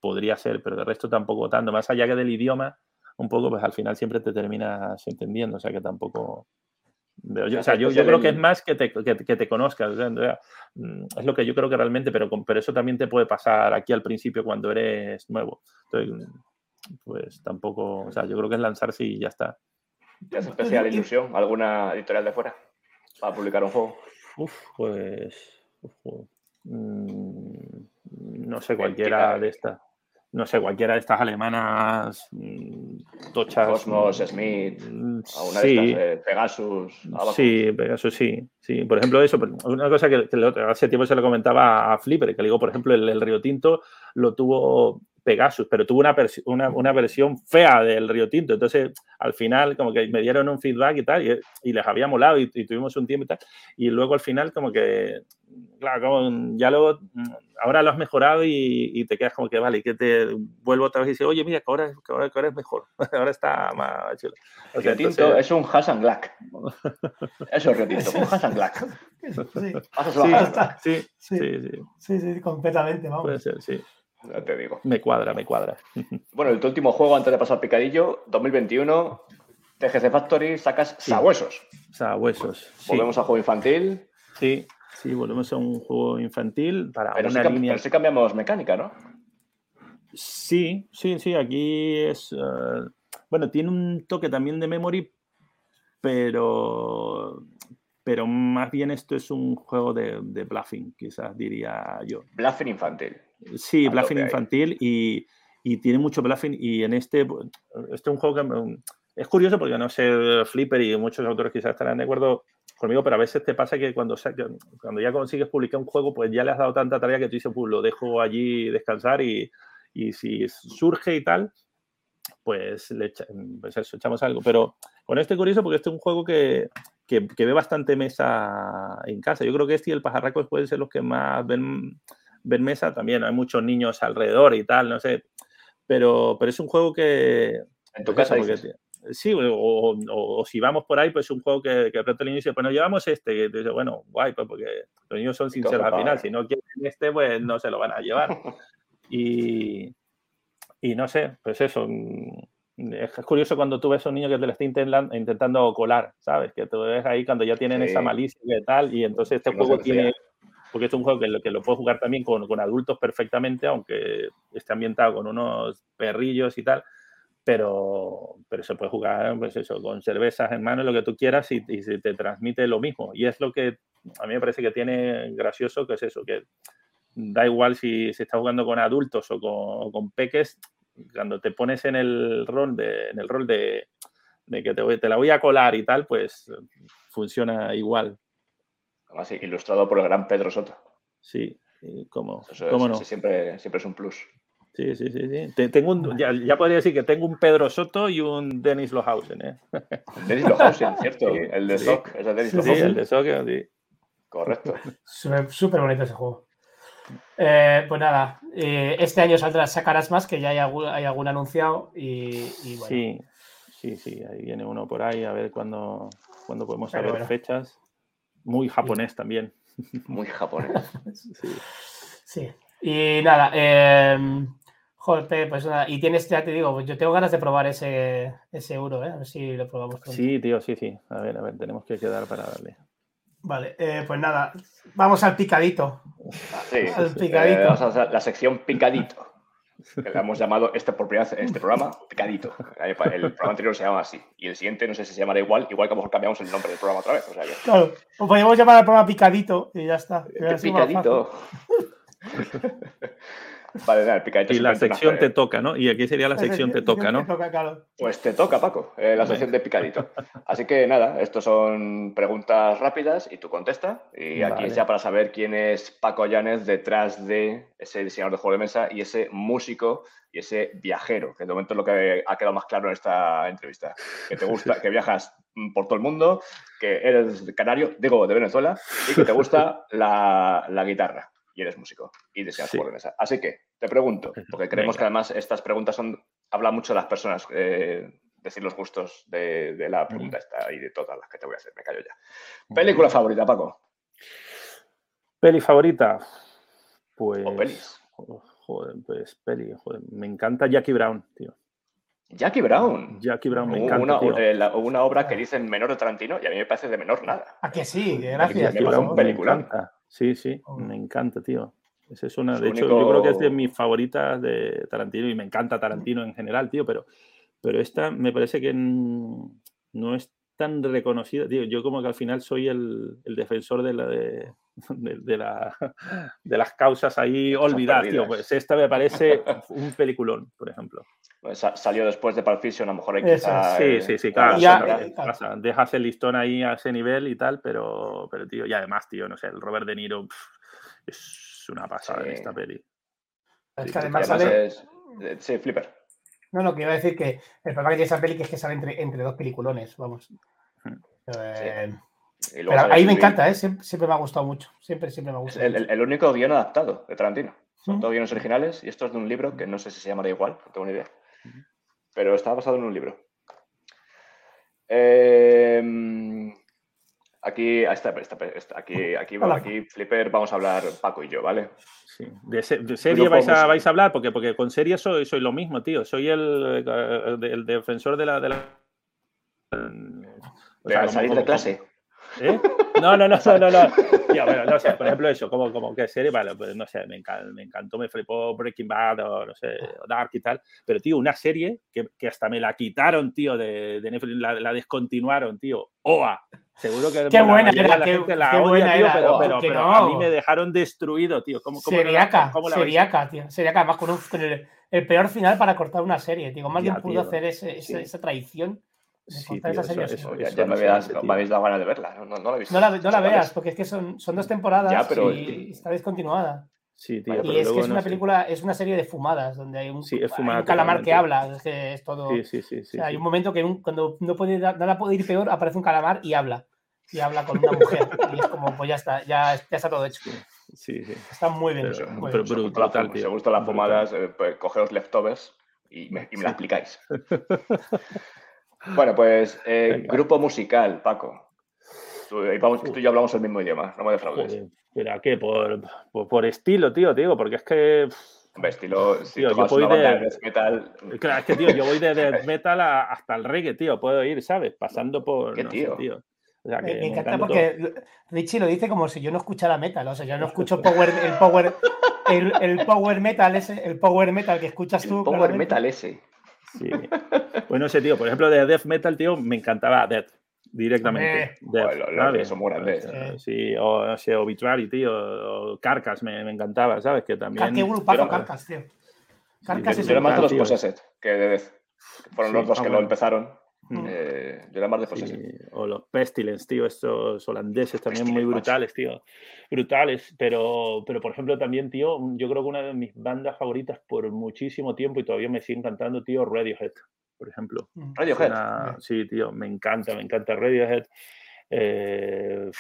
podría ser, pero de resto tampoco tanto. Más allá que del idioma, un poco, pues al final siempre te terminas entendiendo, o sea que tampoco, yo, o sea, yo, yo creo que es más que te, que, te conozcas. Mm, es lo que yo creo que realmente, pero, pero eso también te puede pasar aquí al principio cuando eres nuevo. Entonces, pues tampoco, o sea, yo creo que es lanzarse y ya está. ¿Te hace especial ilusión alguna editorial de fuera para publicar un juego? Uf, pues. Mm, no sé, cualquiera de estas no sé, cualquiera de estas alemanas mm, tochas. Cosmos, Smith, mm, alguna sí, de estas, eh, Pegasus. Sí, Pegasus, sí, sí. Por ejemplo, eso, una cosa que, hace tiempo se lo comentaba a Flipper, que le digo, por ejemplo, el, el Río Tinto lo tuvo Pegasus, pero tuvo una, una, una, versión fea del Río Tinto. Entonces, al final, como que me dieron un feedback y tal, y, les había molado y, tuvimos un tiempo y tal. Y luego al final, como que, claro, ya luego, ahora lo has mejorado y, te quedas como que, vale, y que te vuelvo otra vez y dices, oye, mira, que ahora, ahora, ahora es mejor, ahora está más chulo. El Río Tinto es un Hassan Black. Eso es Río Tinto, un Hassan Black. Sí. Sí, sí, sí, sí, sí, completamente, vamos. Puede ser, sí te digo. Me cuadra, me cuadra. Bueno, el último juego antes de pasar picadillo, 2021, TGC Factory, sacas Sabuesos. Sabuesos. Volvemos a juego infantil. Sí, sí, volvemos a un juego infantil para pero una sí, línea. Pero sí cambiamos mecánica, ¿no? Sí, sí, sí, aquí es. Eh, bueno, tiene un toque también de memory, pero pero más bien esto es un juego de, de bluffing, quizás diría yo. Bluffing infantil. Sí, bluffing infantil y, y, tiene mucho bluffing y en este, este es un juego que es curioso porque no sé, Flipper y muchos autores quizás estarán de acuerdo conmigo, pero a veces te pasa que cuando, cuando ya consigues publicar un juego, pues ya le has dado tanta tarea que tú dices, pues lo dejo allí descansar y, y si surge y tal, pues, le pues eso, echamos algo. Pero con este curioso porque este es un juego que, que, ve bastante mesa en casa. Yo creo que este y el pajarraco pueden ser los que más ven, ven mesa. También hay muchos niños alrededor y tal, no sé. Pero, pero es un juego que... En tu casa, Sí, o, si vamos por ahí, pues es un juego que, que pronto el niño dice, pues nos llevamos este. Dice, bueno, guay, pues porque los niños son sinceros al final. Si no quieren este, pues no se lo van a llevar. y, y no sé, pues eso, es curioso cuando tú ves a un niño que te lo está intentando colar, ¿sabes? Que tú ves ahí cuando ya tienen esa malicia y tal, y entonces este juego tiene, porque es un juego que lo, que lo puedes jugar también con, con, adultos perfectamente, aunque esté ambientado con unos perrillos y tal, pero, pero se puede jugar, pues eso, con cervezas en mano, lo que tú quieras, y, y se te transmite lo mismo. Y es lo que a mí me parece que tiene gracioso, que es eso, que da igual si se está jugando con adultos o con, con peques, cuando te pones en el rol de, en el rol de, que te, te, la voy a colar y tal, pues funciona igual. Además, ilustrado por el gran Pedro Soto. Sí, ¿cómo, ¿cómo no? siempre, siempre es un plus. Sí, sí, sí. sí. Tengo un, ya, podría decir que tengo un Pedro Soto y un Dennis Lohausen. ¿eh? Dennis Lohausen, ¿cierto? el de Sock. Es de Dennis sí, el de Sock, sí. Correcto. Súper bonito ese juego. Eh, pues nada, eh, este año saldrá sacarás más, que ya hay algún, hay algún anunciado y, bueno. Sí, sí, sí, ahí viene uno por ahí, a ver cuándo, cuándo podemos saber fechas. Muy japonés también. Muy japonés. sí. sí. Y nada, eh, joder, pues nada, y tienes, ya te digo, pues yo tengo ganas de probar ese, ese euro, ¿eh? a ver si lo probamos. Sí, tío, sí, sí. A ver, a ver, tenemos que quedar para darle. Vale, eh, pues nada, vamos al picadito. Sí, al picadito. Eh, vamos a la sección picadito. Que le hemos llamado este, por primera vez, este programa picadito. El programa anterior se llama así. Y el siguiente no sé si se llamará igual, igual que a lo mejor cambiamos el nombre del programa otra vez. O sea, Claro, o podríamos llamar al programa picadito y ya está. picadito. Vale, nada, el picadito. Y la sección te toca, ¿no? Y aquí sería la sección te toca, ¿no? Pues te toca, Paco, eh, la sección de picadito. Así que nada, estos son preguntas rápidas y tú contesta. Y aquí es ya para saber quién es Paco Llanes detrás de ese diseñador de juego de mesa y ese músico y ese viajero, que de momento es lo que ha quedado más claro en esta entrevista. Que te gusta, que viajas por todo el mundo, que eres canario, digo, de Venezuela, y que te gusta la, la guitarra y eres músico y deseas jugar de mesa. Así que te pregunto, porque creemos que además estas preguntas son, habla mucho de las personas, eh, decir los gustos de, la pregunta esta y de todas las que te voy a hacer, me callo ya. ¿Película favorita, Paco? ¿Peli favorita? Pues... ¿O pelis? Joder, pues peli, joder, me encanta Jackie Brown, tío. Jackie Brown. Jackie Brown, me encanta. Una, eh, una obra que dicen menor de Tarantino y a mí me parece de menor nada. ¿A que sí? Gracias. Jackie Brown, película. Sí, sí, oh. me encanta, tío. Esa es una, de hecho, yo creo que es de mis favoritas de Tarantino y me encanta Tarantino en general, tío, pero, pero esta me parece que no es tan reconocida, tío. Yo como que al final soy el, el defensor de la de, de, la, de las causas ahí olvidadas, tío. Pues esta me parece un peliculón, por ejemplo. Pues salió después de Pulp Fiction, a lo mejor hay que... Sí, sí, sí, claro. Ya, Dejas el listón ahí a ese nivel y tal, pero, pero tío, y además, tío, no sé, el Robert De Niro es una pasada en esta peli. Es que además sale... Sí, Flipper. No, no, que iba a decir que el problema que tiene esa peli es que sale entre, entre dos peliculones, vamos. Eh, pero ahí me encanta, ¿eh? Siempre, me ha gustado mucho. Siempre, siempre me ha gustado. El, el, único guion adaptado de Tarantino. Son todos guiones originales y esto es de un libro que no sé si se llamará igual, no tengo ni idea. Pero está basado en un libro. Em, aquí, aquí, aquí, aquí, Flipper, vamos a hablar Paco y yo, ¿vale? Sí. De, serie vais a, vais a, hablar, porque, porque con serie soy, soy lo mismo, tío. Soy el, el, defensor de la. De, la, de salir de clase. ¿Eh? No, no, no, no, no. no. bueno, no sé, por ejemplo, eso, como, como que serie, vale, pues no sé, me, encantó, me encantó, me flipó Breaking Bad o no sé, Dark y tal. Pero, tío, una serie que, que hasta me la quitaron, tío, de, de Netflix, la, la, descontinuaron, tío. OA. Seguro que qué buena era, la gente la odia, tío, pero, pero, pero a mí me dejaron destruido, tío. ¿Cómo, cómo seriaca, cómo la seriaca, tío. Seriaca, además con, un, con el, el, peor final para cortar una serie, tío. Más bien pudo hacer ese, esa, esa traición Sí, tío, eso, ya, me, habéis dado ganas de verla. No, no, la, visto, no, la, veas, porque es que son, son dos temporadas pero... y está descontinuada. Sí, tío, y es que es una película, es una serie de fumadas, donde hay un, calamar que habla. Es que es todo. Sí, sí, sí. O sea, hay un momento que cuando no puede, nada puede ir peor, aparece un calamar y habla. Y habla con una mujer. y es como, pues ya está, ya, ya está todo hecho. Sí, sí. Está muy bien. Pero, brutal, Si os gustan las fumadas, eh, pues, cogeos leftovers y me, y me la explicáis. Bueno, pues eh, grupo musical, Paco. Vamos, tú y yo hablamos el mismo idioma, no me defraudes. ¿Pero a qué? Por, por, estilo, tío, digo, porque es que. Hombre, estilo. Si tío, yo voy de, death metal. Claro, es que, tío, yo voy de death metal hasta el reggae, tío. Puedo ir, ¿sabes? Pasando por. ¿Qué, tío? tío. O sea, que me, encanta porque Richie lo dice como si yo no escuchara metal. O sea, yo no escucho power, el power, el, el power metal ese, el power metal que escuchas tú. Power metal ese. Sí. Pues no sé, tío. Por ejemplo, de death metal, tío, me encantaba Death directamente. Death, son muy grandes. sí, o no sé, Obituary, tío, o Carcas me, me encantaba, ¿sabes? Que también. Qué grupazo Carcas, tío. Carcas es Yo era más de los Possessed que de Death. Fueron los dos que lo empezaron. Mm. Eh, yo era más de Possessed. O los Pestilence, tío, estos holandeses también muy brutales, tío. Brutales, pero, pero por ejemplo también, tío, yo creo que una de mis bandas favoritas por muchísimo tiempo y todavía me sigue encantando, tío, Radiohead por ejemplo. Mm. Radiohead. Sí, tío, me encanta, me encanta Radiohead. Eh,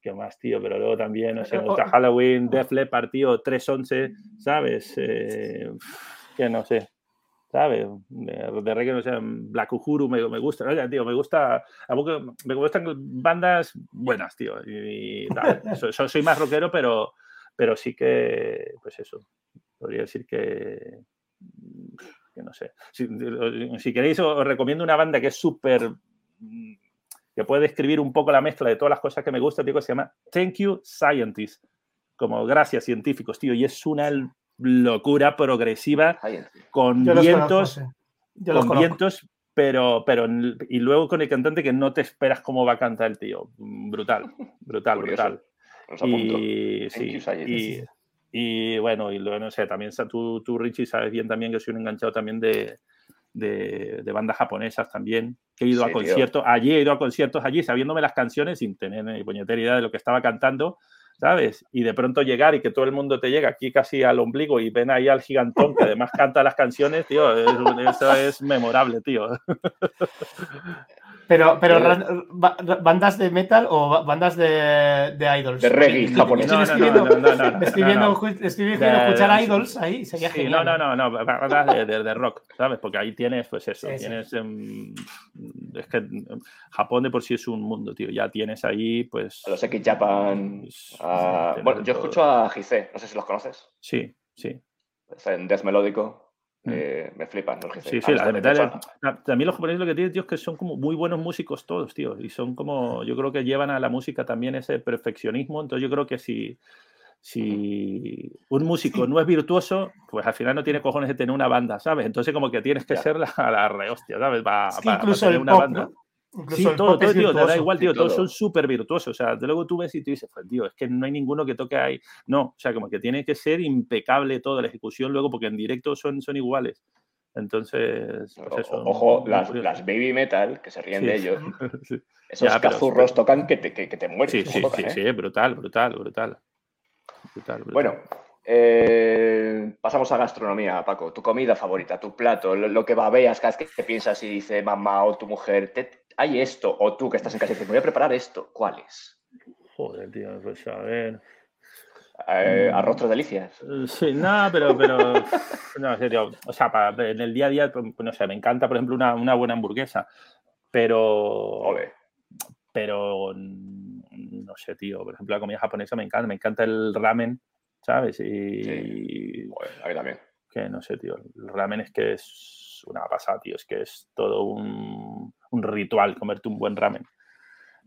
¿Qué más, tío? Pero luego también, no sé, me gusta Halloween, Def Leppard, tío, 311, ¿sabes? Eh, que no sé, ¿sabes? De, reggae, no sé, Black Uhuru me, me gusta, ¿no? tío, me gusta, me gustan bandas buenas, tío, y, soy más rockero, pero, pero sí que, pues eso, podría decir que no sé. Si, queréis, os recomiendo una banda que es súper. Mm, que puede describir un poco la mezcla de todas las cosas que me gustan, tío, que se llama Thank You Scientists. Como gracias científicos, tío. Y es una locura progresiva con vientos. con vientos, pero, pero. Y luego con el cantante que no te esperas cómo va a cantar el tío. Brutal, brutal, brutal. Y, sí, Y bueno, y luego, no sé, también tú, tú, Richie, sabes bien también que soy un enganchado también de, de, bandas japonesas también, que he ido a conciertos, allí he ido a conciertos allí sabiéndome las canciones sin tener ni puñetera idea de lo que estaba cantando, ¿sabes? Y de pronto llegar y que todo el mundo te llega aquí casi al ombligo y ven ahí al gigantón que además canta las canciones, tío, eso es memorable, tío. Pero, pero bandas de metal o bandas de, de idols. De reggae japonés. No, no, no, no, no, Estoy viendo, estoy viendo escuchar idols ahí, sería sí, genial. No, no, no, no, bandas de, de, de, rock, ¿sabes? Porque ahí tienes, pues eso, sí, tienes. Sí. Um, es que Japón de por sí es un mundo, tío. Ya tienes ahí, pues. A los X Japan. Pues, uh, bueno, yo escucho a Gise, no sé si los conoces. Sí, sí. En death melódico. Mm. Eh, me flipan los Sí, sí, la de metal. También los japoneses lo que tienen, tío, es que son como muy buenos músicos todos, tío. Y son como, yo creo que llevan a la música también ese perfeccionismo. Entonces yo creo que si, si un músico no es virtuoso, pues al final no tiene cojones de tener una banda, ¿sabes? Entonces como que tienes que ser la, la rehostia, ¿sabes? Para, tener una banda. Sí, todo, todo, tío, te da igual, tío, todos son súper virtuosos. O sea, de luego tú ves y tú dices, pues, tío, es que no hay ninguno que toque ahí. No, o sea, como que tiene que ser impecable toda la ejecución luego, porque en directo son, son iguales. Entonces, pues eso, ojo, las, las, baby metal, que se ríen sí. de ellos, esos ya, cazurros pero, tocan que te, que, que te mueres. Sí, sí, tocan, sí, ¿eh? sí, brutal, brutal, brutal. brutal, brutal. Bueno, eh, pasamos a gastronomía, Paco. Tu comida favorita, tu plato, lo, lo que babeas cada vez que piensas y dice mamá o tu mujer, te, hay esto, o tú que estás en casa y dices, me voy a preparar esto, ¿cuál es? Joder, tío, pues a ver. Eh, arroz tres delicias. Sí, no, pero, pero no, en serio, o sea, para, en el día a día, pues, no sé, me encanta, por ejemplo, una, una buena hamburguesa, pero, Ole. pero, no sé, tío, por ejemplo, la comida japonesa me encanta, me encanta el ramen, ¿sabes? Y, sí. bueno, a mí también. Que no sé, tío, el ramen es que es una pasada, tío, es que es todo un, un ritual comerte un buen ramen.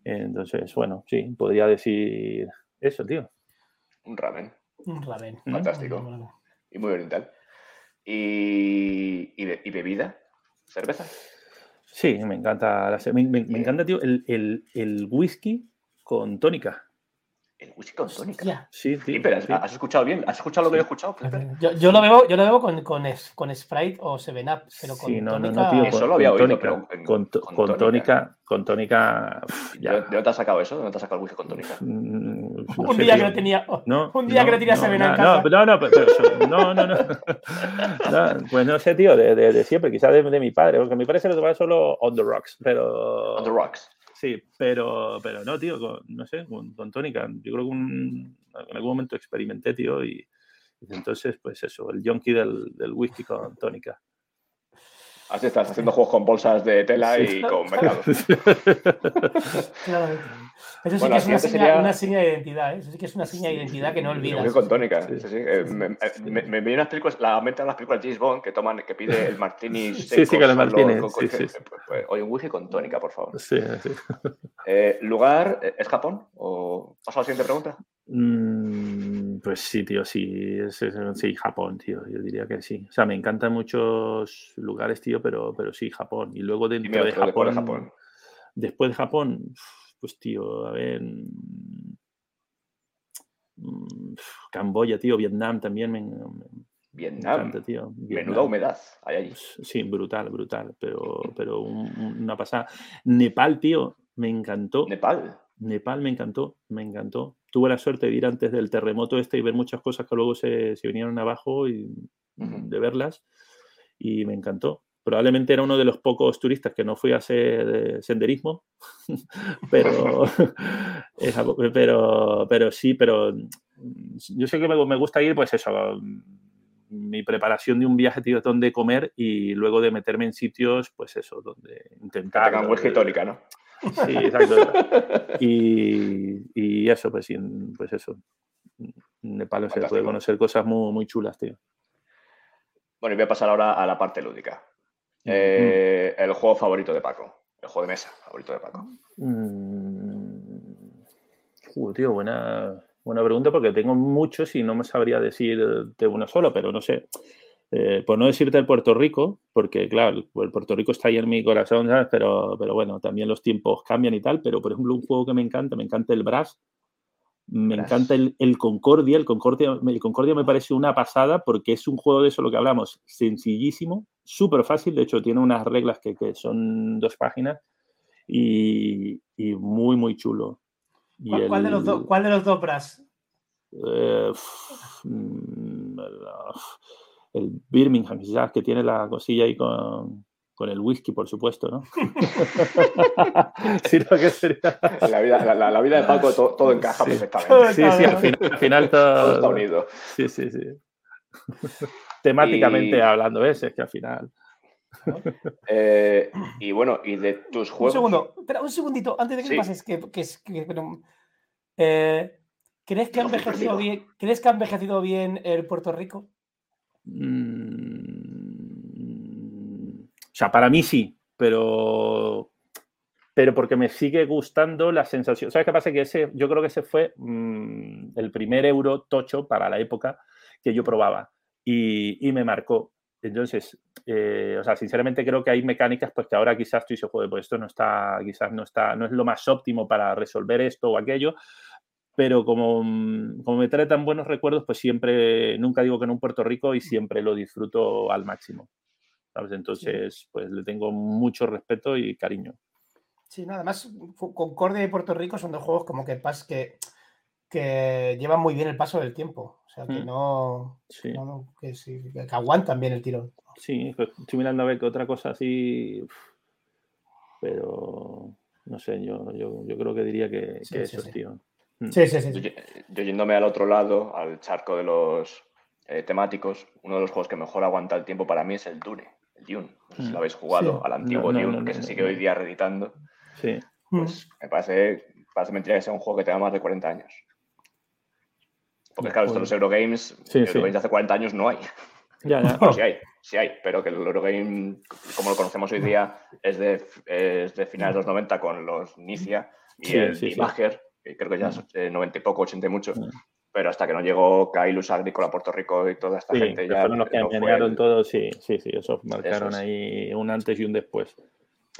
Entonces, bueno, sí, podría decir eso, tío. Un ramen. Un ramen. Fantástico. Y muy oriental. ¿Y, y, be, y bebida? ¿Cerveza? Sí, me encanta. La, me, me, me, encanta, tío, el, el, el, whisky con tónica. El whisky con tónica. Sí, sí, pero ¿has, sí. ¿has escuchado bien? ¿Has escuchado lo que yo he escuchado? Yo, yo, lo bebo, yo lo bebo con, con, con Sprite o Seven Up, pero con sí, no, tónica... no, no, tío, Eso con, lo había con oído, tónica, pero con, con con tónica. tónica, con tónica, pf, ¿De, ya. ¿De dónde te has sacado eso? ¿De dónde te has sacado el whisky con tónica? Mm, no Un sé, día que no tenía... No, un día no, que no tenía no, Seven no, Up en casa. no, no, no, pero- pero no, no, no. No, Pues no sé, tío, de, de, de siempre, quizás de, de mi padre, porque mi padre se lo tomaba solo on the rocks, pero... On the rocks. Sí, pero, pero no, tío, con- no sé, con, tónica. Yo creo que un- en algún momento experimenté, tío, y, entonces, pues eso, el del, del whisky con tónica. Así estás, haciendo juegos con bolsas de tela y con mercados. Claro. Eso sí Bueno, que es una seña, sería- una seña de identidad, ¿eh? Eso sí que es una seña de identidad que no olvidas. whisky con tónica. Sí. Sí, sí. Eh, me, me, me, me vienen las películas, la mente de las películas de James Bond que toman, que pide el martini Sí, seco sí, que los sí, con- sí. pues, pues, Oye, un whisky con tónica, por favor. Sí, sí. Eh, ¿Lugar eh, es Japón? ¿O paso a la siguiente pregunta? Mm, pues sí, tío, sí, es- es- sí, Japón, tío, yo diría que sí. O sea, me encantan muchos lugares, tío, pero, pero sí, Japón. Y luego dentro de otro después Japón, de Japón. después de Japón, pues tío, a ver, mm, Camboya, tío, Vietnam también me, me- me Vietnam. encanta, tío. Menuda Vietnam. humedad hay allí. Sí, brutal, brutal, pero, pero un- un- una pasada. Nepal, tío, me encantó. Nepal. Nepal me encantó, me encantó. Tuve la suerte de ir antes del terremoto este y ver muchas cosas que luego se, se vinieron abajo y de verlas y me encantó. Probablemente era uno de los pocos turistas que no fui a hacer eh, senderismo, pero, pero, pero sí, pero mm, yo sé que me, gusta ir, pues eso, mm, mi preparación de un viaje, tío, es donde comer y luego de meterme en sitios, pues eso, donde intentar... y tónica, ¿no? Sí, exacto. Y, y eso, pues, sí, pues eso. En se puede conocer cosas muy, muy chulas, tío. Bueno, y voy a pasar ahora a la parte lúdica. Mm. Eh, El juego favorito de Paco. El juego de mesa favorito de Paco. Mm. Tío, buena, buena pregunta porque tengo muchos y no me sabría decir de uno solo, pero no sé. Eh, por no decirte el Puerto Rico, porque claro, el Puerto Rico está ahí en mi corazón, ¿sabes? Pero, pero bueno, también los tiempos cambian y tal, pero por ejemplo un juego que me encanta, me encanta el Brass, Me encanta el, Concordia. El Concordia. El Concordia me parece una pasada porque es un juego de eso lo que hablamos, sencillísimo, súper fácil. De hecho, tiene unas reglas que, son dos páginas y, muy, muy chulo. ¿Cuál, de los dos ¿Cuál de los dos Bras? Eh, mm, el Birmingham, ya que tiene la cosilla ahí con, con el whisky, por supuesto, ¿no? sí, que sería... la, vida, la, vida, de Paco todo, encaja perfectamente. Sí, sí, al final, todo, está unido. Sí, sí, sí. Temáticamente hablando, ¿ves? Es que al final. Eh, y bueno, y de tus juegos. Un segundo, espera, un segundito, antes de que pases, que, que, eh, ¿crees que ha envejecido bien? ¿Crees que ha envejecido bien el Puerto Rico? Mm, o sea, para mí sí, pero, pero porque me sigue gustando la sensación. ¿Sabes qué pasa? Que ese, yo creo que ese fue mm, el primer euro tocho para la época que yo probaba y, me marcó. Entonces, eh, o sea, sinceramente creo que hay mecánicas pues que ahora quizás estoy diciendo, pues esto no está, quizás no está, no es lo más óptimo para resolver esto o aquello, pero como, mm, como me trae tan buenos recuerdos, pues siempre, nunca digo que en un Puerto Rico y siempre lo disfruto al máximo. Entonces, pues le tengo mucho respeto y cariño. Sí, nada más Concordia y Puerto Rico son dos juegos como que, pas, que, que llevan muy bien el paso del tiempo. O sea, que mm. no, que, aguantan bien el tirón. Sí, pues, estoy mirando a ver que otra cosa así. Pero no sé, yo, yo, yo creo que diría que, esos, tío. Mm. Sí, sí, sí. Yo, yéndome al otro lado, al charco de los eh, temáticos, uno de los juegos que mejor aguanta el tiempo para mí es el Dune el Dune. No sé si lo mm. habéis jugado, al antiguo Dune, que se sigue hoy día reeditando. Sí. Pues me parece, parece mentira que sea un juego que tenga más de 40 años. Porque claro, estos los Eurogames, sí, Eurogames de hace 40 años no hay. Ya, ya. Bueno, sí hay, sí hay, pero que el Eurogame, como lo conocemos hoy día, es de, es de finales de los 90 con los Nicia y el Imager, que creo que ya es 90 y poco, 80 y mucho pero hasta que no llegó Kailus Agrícola a Puerto Rico y toda esta gente ya. Fueron los que no todo, sí, sí, sí, eso marcaron ahí un antes y un después.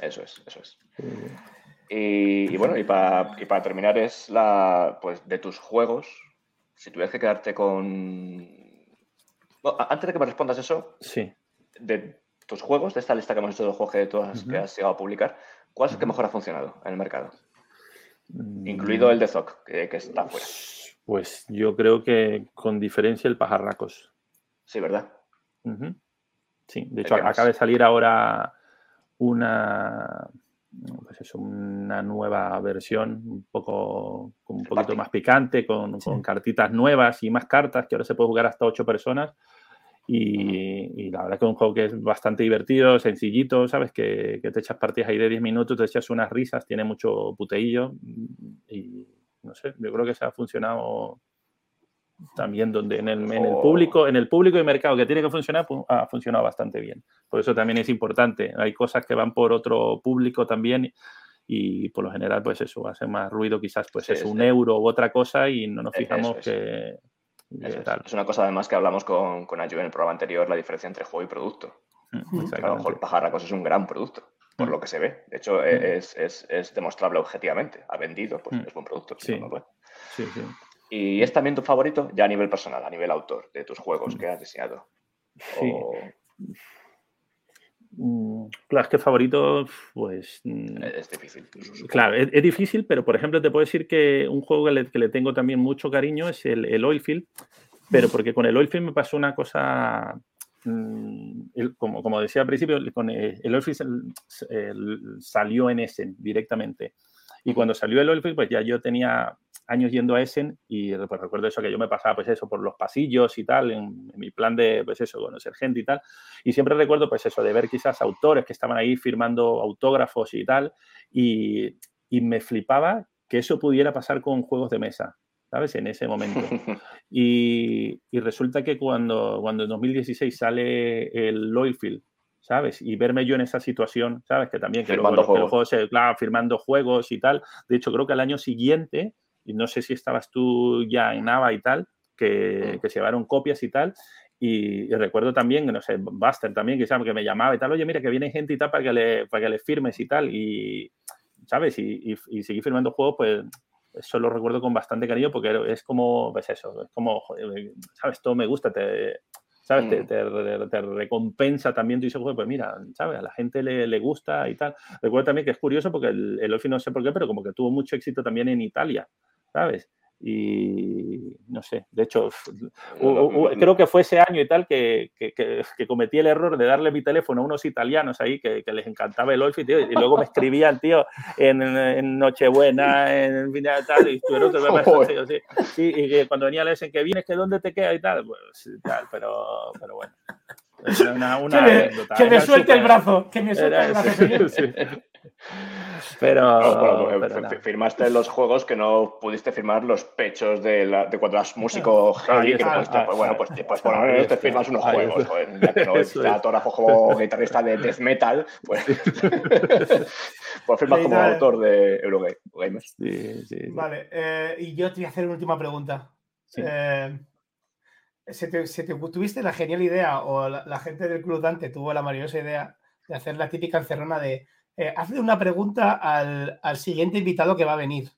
Eso es, eso es. Y, bueno, y para, y para terminar es la, pues, de tus juegos, si tuvieras que quedarte con... antes de que me respondas eso, sí. de tus juegos, de esta lista que hemos hecho de los juegos que, todas, que has llegado a publicar, ¿cuál es el que mejor ha funcionado en el mercado? Incluido el de Zoc, que, que está fuera. Pues yo creo que con diferencia el pajarracos. Sí, ¿verdad? Sí, de hecho acaba de salir ahora una, pues una nueva versión, un poco un poquito más picante, con, cartitas nuevas y más cartas, que ahora se puede jugar hasta ocho personas. Y, la verdad que es un juego que es bastante divertido, sencillito, ¿sabes? Que, que te echas partidas ahí de 10 minutos, te echas unas risas, tiene mucho puteillo y no sé, yo creo que se ha funcionado también donde en el, en el, público, en el público y mercado que tiene que funcionar, pues, ha funcionado bastante bien. Por eso también es importante. Hay cosas que van por otro público también y por lo general, pues eso, hace más ruido quizás, pues es un euro u otra cosa y no nos e-, fijamos que... Es. una cosa además que hablamos con, con Ayu en el programa anterior, la diferencia entre juego y producto. A lo mejor Pajarracos es un gran producto por lo que se ve. De hecho, es, es, demostrable objetivamente. Ha vendido, pues es buen producto. Sí. sí, ¿Y es también tu favorito ya a nivel personal, a nivel autor, de tus juegos que has diseñado? Sí. Mm, claro, es que favorito, pues. Mm, es difícil. Claro, es, difícil, pero por ejemplo, te puedo decir que un juego que le, tengo también mucho cariño es el, el Oilfield, pero porque con el Oilfield me pasó una cosa Mm, como, como, decía al principio, con el, el salió en Essen directamente. Y cuando salió el Oilfield, pues ya yo tenía años yendo a Essen y pues recuerdo eso, que yo me pasaba pues eso por los pasillos y tal, en, mi plan de pues eso, conocer gente y tal. Y siempre recuerdo pues eso, de ver quizás autores que estaban ahí firmando autógrafos y tal. Y, y me flipaba que eso pudiera pasar con juegos de mesa. ¿sabes? En ese momento. Y, resulta que cuando, cuando en 2016 sale el Oilfield, ¿sabes? Y verme yo en esa situación, ¿sabes? Que también, que firmando luego, juegos. claro, firmando juegos y tal. De hecho, creo que al año siguiente, y no sé si estabas tú ya en Nava y tal, que, mm. que se llevaron copias y tal, y, recuerdo también, no sé, Buster también, que, que me llamaba y tal, oye, mira, que viene gente y tal para que le, para que le firmes y tal, y, ¿sabes? Y, y, y seguir firmando juegos, pues eso lo recuerdo con bastante cariño porque es como, pues eso, es como, ¿sabes? Todo me gusta, te, ¿sabes? Te, mm. te, recompensa también, tú dices, pues mira, ¿sabes? A la gente le, le gusta y tal. Recuerdo también que es curioso porque el, el Olfi no sé por qué, pero como que tuvo mucho éxito también en Italia, ¿sabes? y no sé, de hecho, creo que fue ese año y tal que, que, cometí el error de darle mi teléfono a unos italianos ahí que, les encantaba el Olfi, tío, y luego me escribían, tío, en, en Nochebuena, en final tal, y sí, y que cuando venía le que vienes, que dónde te queda y tal, pues tal, pero, pero bueno. Una, una que, me, suelte el brazo, que me suelte el brazo. Pero, firmaste los juegos que no pudiste firmar los pechos de, la, de cuando eras músico heavy. pues, bueno, pues, pues por lo menos te firmas unos juegos. Joder, ya que no autógrafo como guitarrista de death metal, pues, pues firmas como autor de Eurogamers. Sí, sí, vale, eh, y yo te voy a hacer una última pregunta. Eh, ¿se te, se te, tuviste la genial idea o la, la, gente del Club Dante tuvo la maravillosa idea de hacer la típica encerrona de eh, hazle una pregunta al, siguiente invitado que va a venir.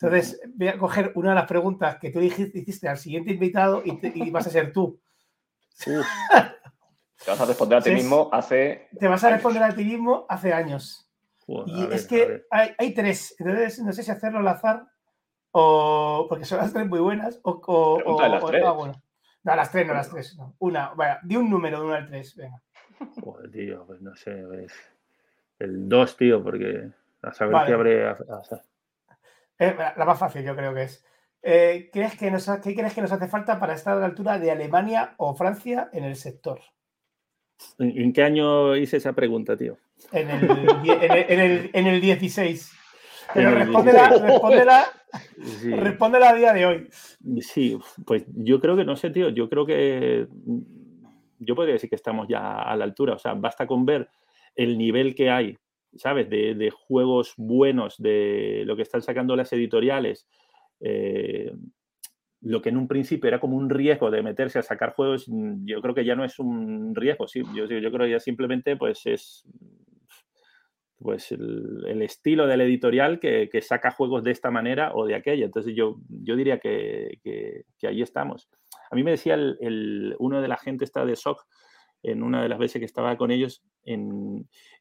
Entonces, voy a coger una de las preguntas que tú dijiste, hiciste al siguiente invitado y, vas a ser tú. Te vas a responder a ti mismo hace. Te vas a responder a ti mismo hace años. y es que hay, tres. Entonces, no sé si hacerlo al azar o. Porque son las tres muy buenas. O, o, las tres. Ah, bueno. No, las tres, no las tres. Una, vaya, di un número de uno al tres. Venga. Joder, tío, pues no sé. Ves el 2, tío, porque a saber qué habré. Eh, la más fácil, yo creo que es. Eh, ¿crees que nos, ¿Qué crees que nos hace falta para estar a la altura de Alemania o Francia en el sector? ¿En, qué año hice esa pregunta, tío? En el, en el, en el, 16. Pero respóndela, respóndela, respóndela, a día de hoy. Sí, pues yo creo que, no sé, tío, yo creo que yo podría decir que estamos ya a la altura. O sea, basta con ver el nivel que hay, ¿sabes? De, juegos buenos, de lo que están sacando las editoriales. Eh, lo que en un principio era como un riesgo de meterse a sacar juegos, mm, yo creo que ya no es un riesgo, sí, yo, creo que ya simplemente pues es pues el, estilo del editorial que, saca juegos de esta manera o de aquella. Entonces yo, yo diría que, que, ahí estamos. A mí me decía el, uno de la gente está de SOC, en una de las veces que estaba con ellos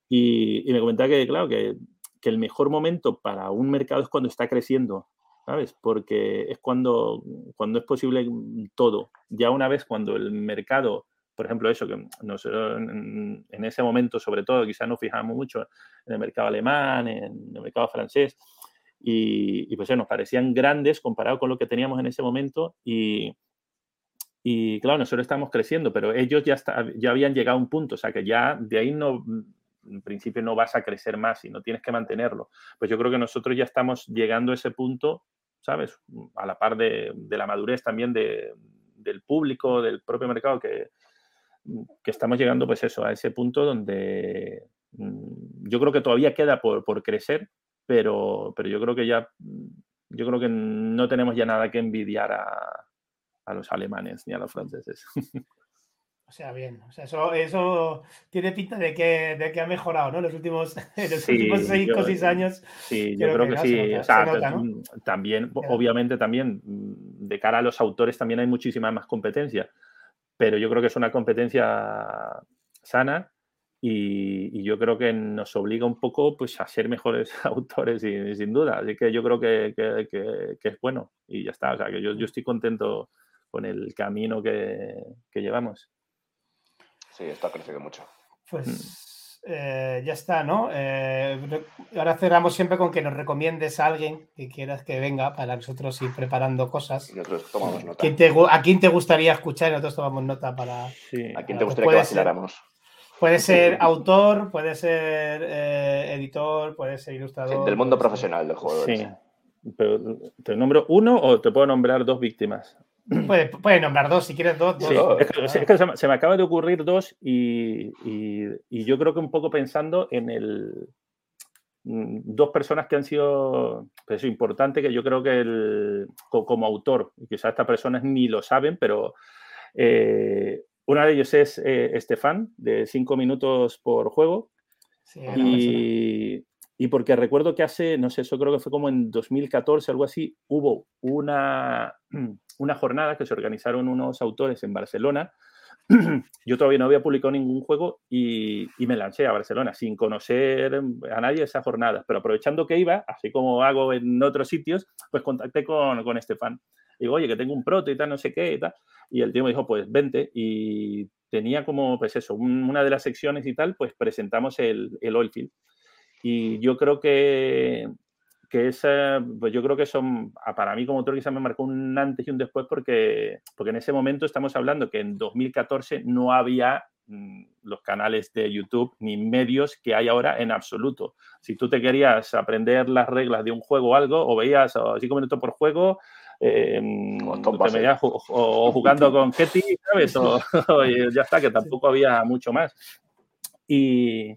y, me comentaba que, claro, que, el mejor momento para un mercado es cuando está creciendo, ¿sabes? Porque es cuando, cuando es posible todo. Ya una vez cuando el mercado, por ejemplo, eso, que en, en ese momento sobre todo, quizás nos fijamos mucho en el mercado alemán, en el mercado francés, y, y pues nos parecían grandes comparado con lo que teníamos en ese momento y y claro, nosotros estamos creciendo, pero ellos ya, ya habían llegado a un punto, o sea que ya de ahí no, en principio no vas a crecer más y no tienes que mantenerlo. Pues yo creo que nosotros ya estamos llegando a ese punto, ¿sabes? A la par de, la madurez también del público, del propio mercado, que, que, estamos llegando pues eso, a ese punto donde mm, yo creo que todavía queda por, por crecer, pero, pero yo creo que ya, yo creo que no tenemos ya nada que envidiar a, a los alemanes ni a los franceses. O sea, bien. O sea, eso, eso tiene pinta de que, de que ha mejorado, ¿no? Los últimos, los últimos seis o seis años. Sí, yo creo que, sí. o sea, también, obviamente, también, de cara a los autores también hay muchísima más competencia. Pero yo creo que es una competencia sana y, yo creo que nos obliga un poco pues, a ser mejores autores, y, sin duda. Así que yo creo que, que, es bueno y ya está. O sea, que yo, yo estoy contento con el camino que, llevamos. Sí, esto ha crecido mucho. Pues mm. eh, ya está, ¿no? Eh, ahora cerramos siempre con que nos recomiendes a alguien que quieras que venga para nosotros ir preparando cosas. Y nosotros tomamos nota. ¿A quién te gustaría escuchar y nosotros tomamos nota para... ¿A quién te gustaría que vaciláramos? Puede ser autor, puede ser eh, editor, puede ser ilustrador. del mundo profesional del juego. Sí. Pero, ¿Te nombro uno o te puedo nombrar dos víctimas? Puedes nombrar dos, si quieres dos. Es, que, se, me acaba de ocurrir dos y, yo creo que un poco pensando en el mm, dos personas que han sido pues, importante que yo creo que el, como autor, quizás estas personas ni lo saben, pero eh, una de ellos es eh, Estefan, de cinco minutos por juego. y, y porque recuerdo que hace, no sé, eso creo que fue como en 2014, algo así, hubo una, una jornada que se organizaron unos autores en Barcelona. Yo todavía no había publicado ningún juego y, y, me lancé a Barcelona sin conocer a nadie esa jornada, pero aprovechando que iba, así como hago en otros sitios, pues contacté con, con Estefan. Digo, oye, que tengo un proto y tal, no sé qué y tal. Y el tío me dijo, pues vente. Y tenía como, pues eso, una de las secciones y tal, pues presentamos el, el Oilfield. Y yo creo que, que esa, pues yo creo que son, para mí como autor quizás me marcó un antes y un después porque, porque en ese momento estamos hablando que en 2014 no había mm, los canales de YouTube ni medios que hay ahora en absoluto. Si tú te querías aprender las reglas de un juego o algo, o veías cinco minutos por juego, eh, o, jugando con Ketty, ¿sabes? O, ya está, que tampoco había mucho más. Y,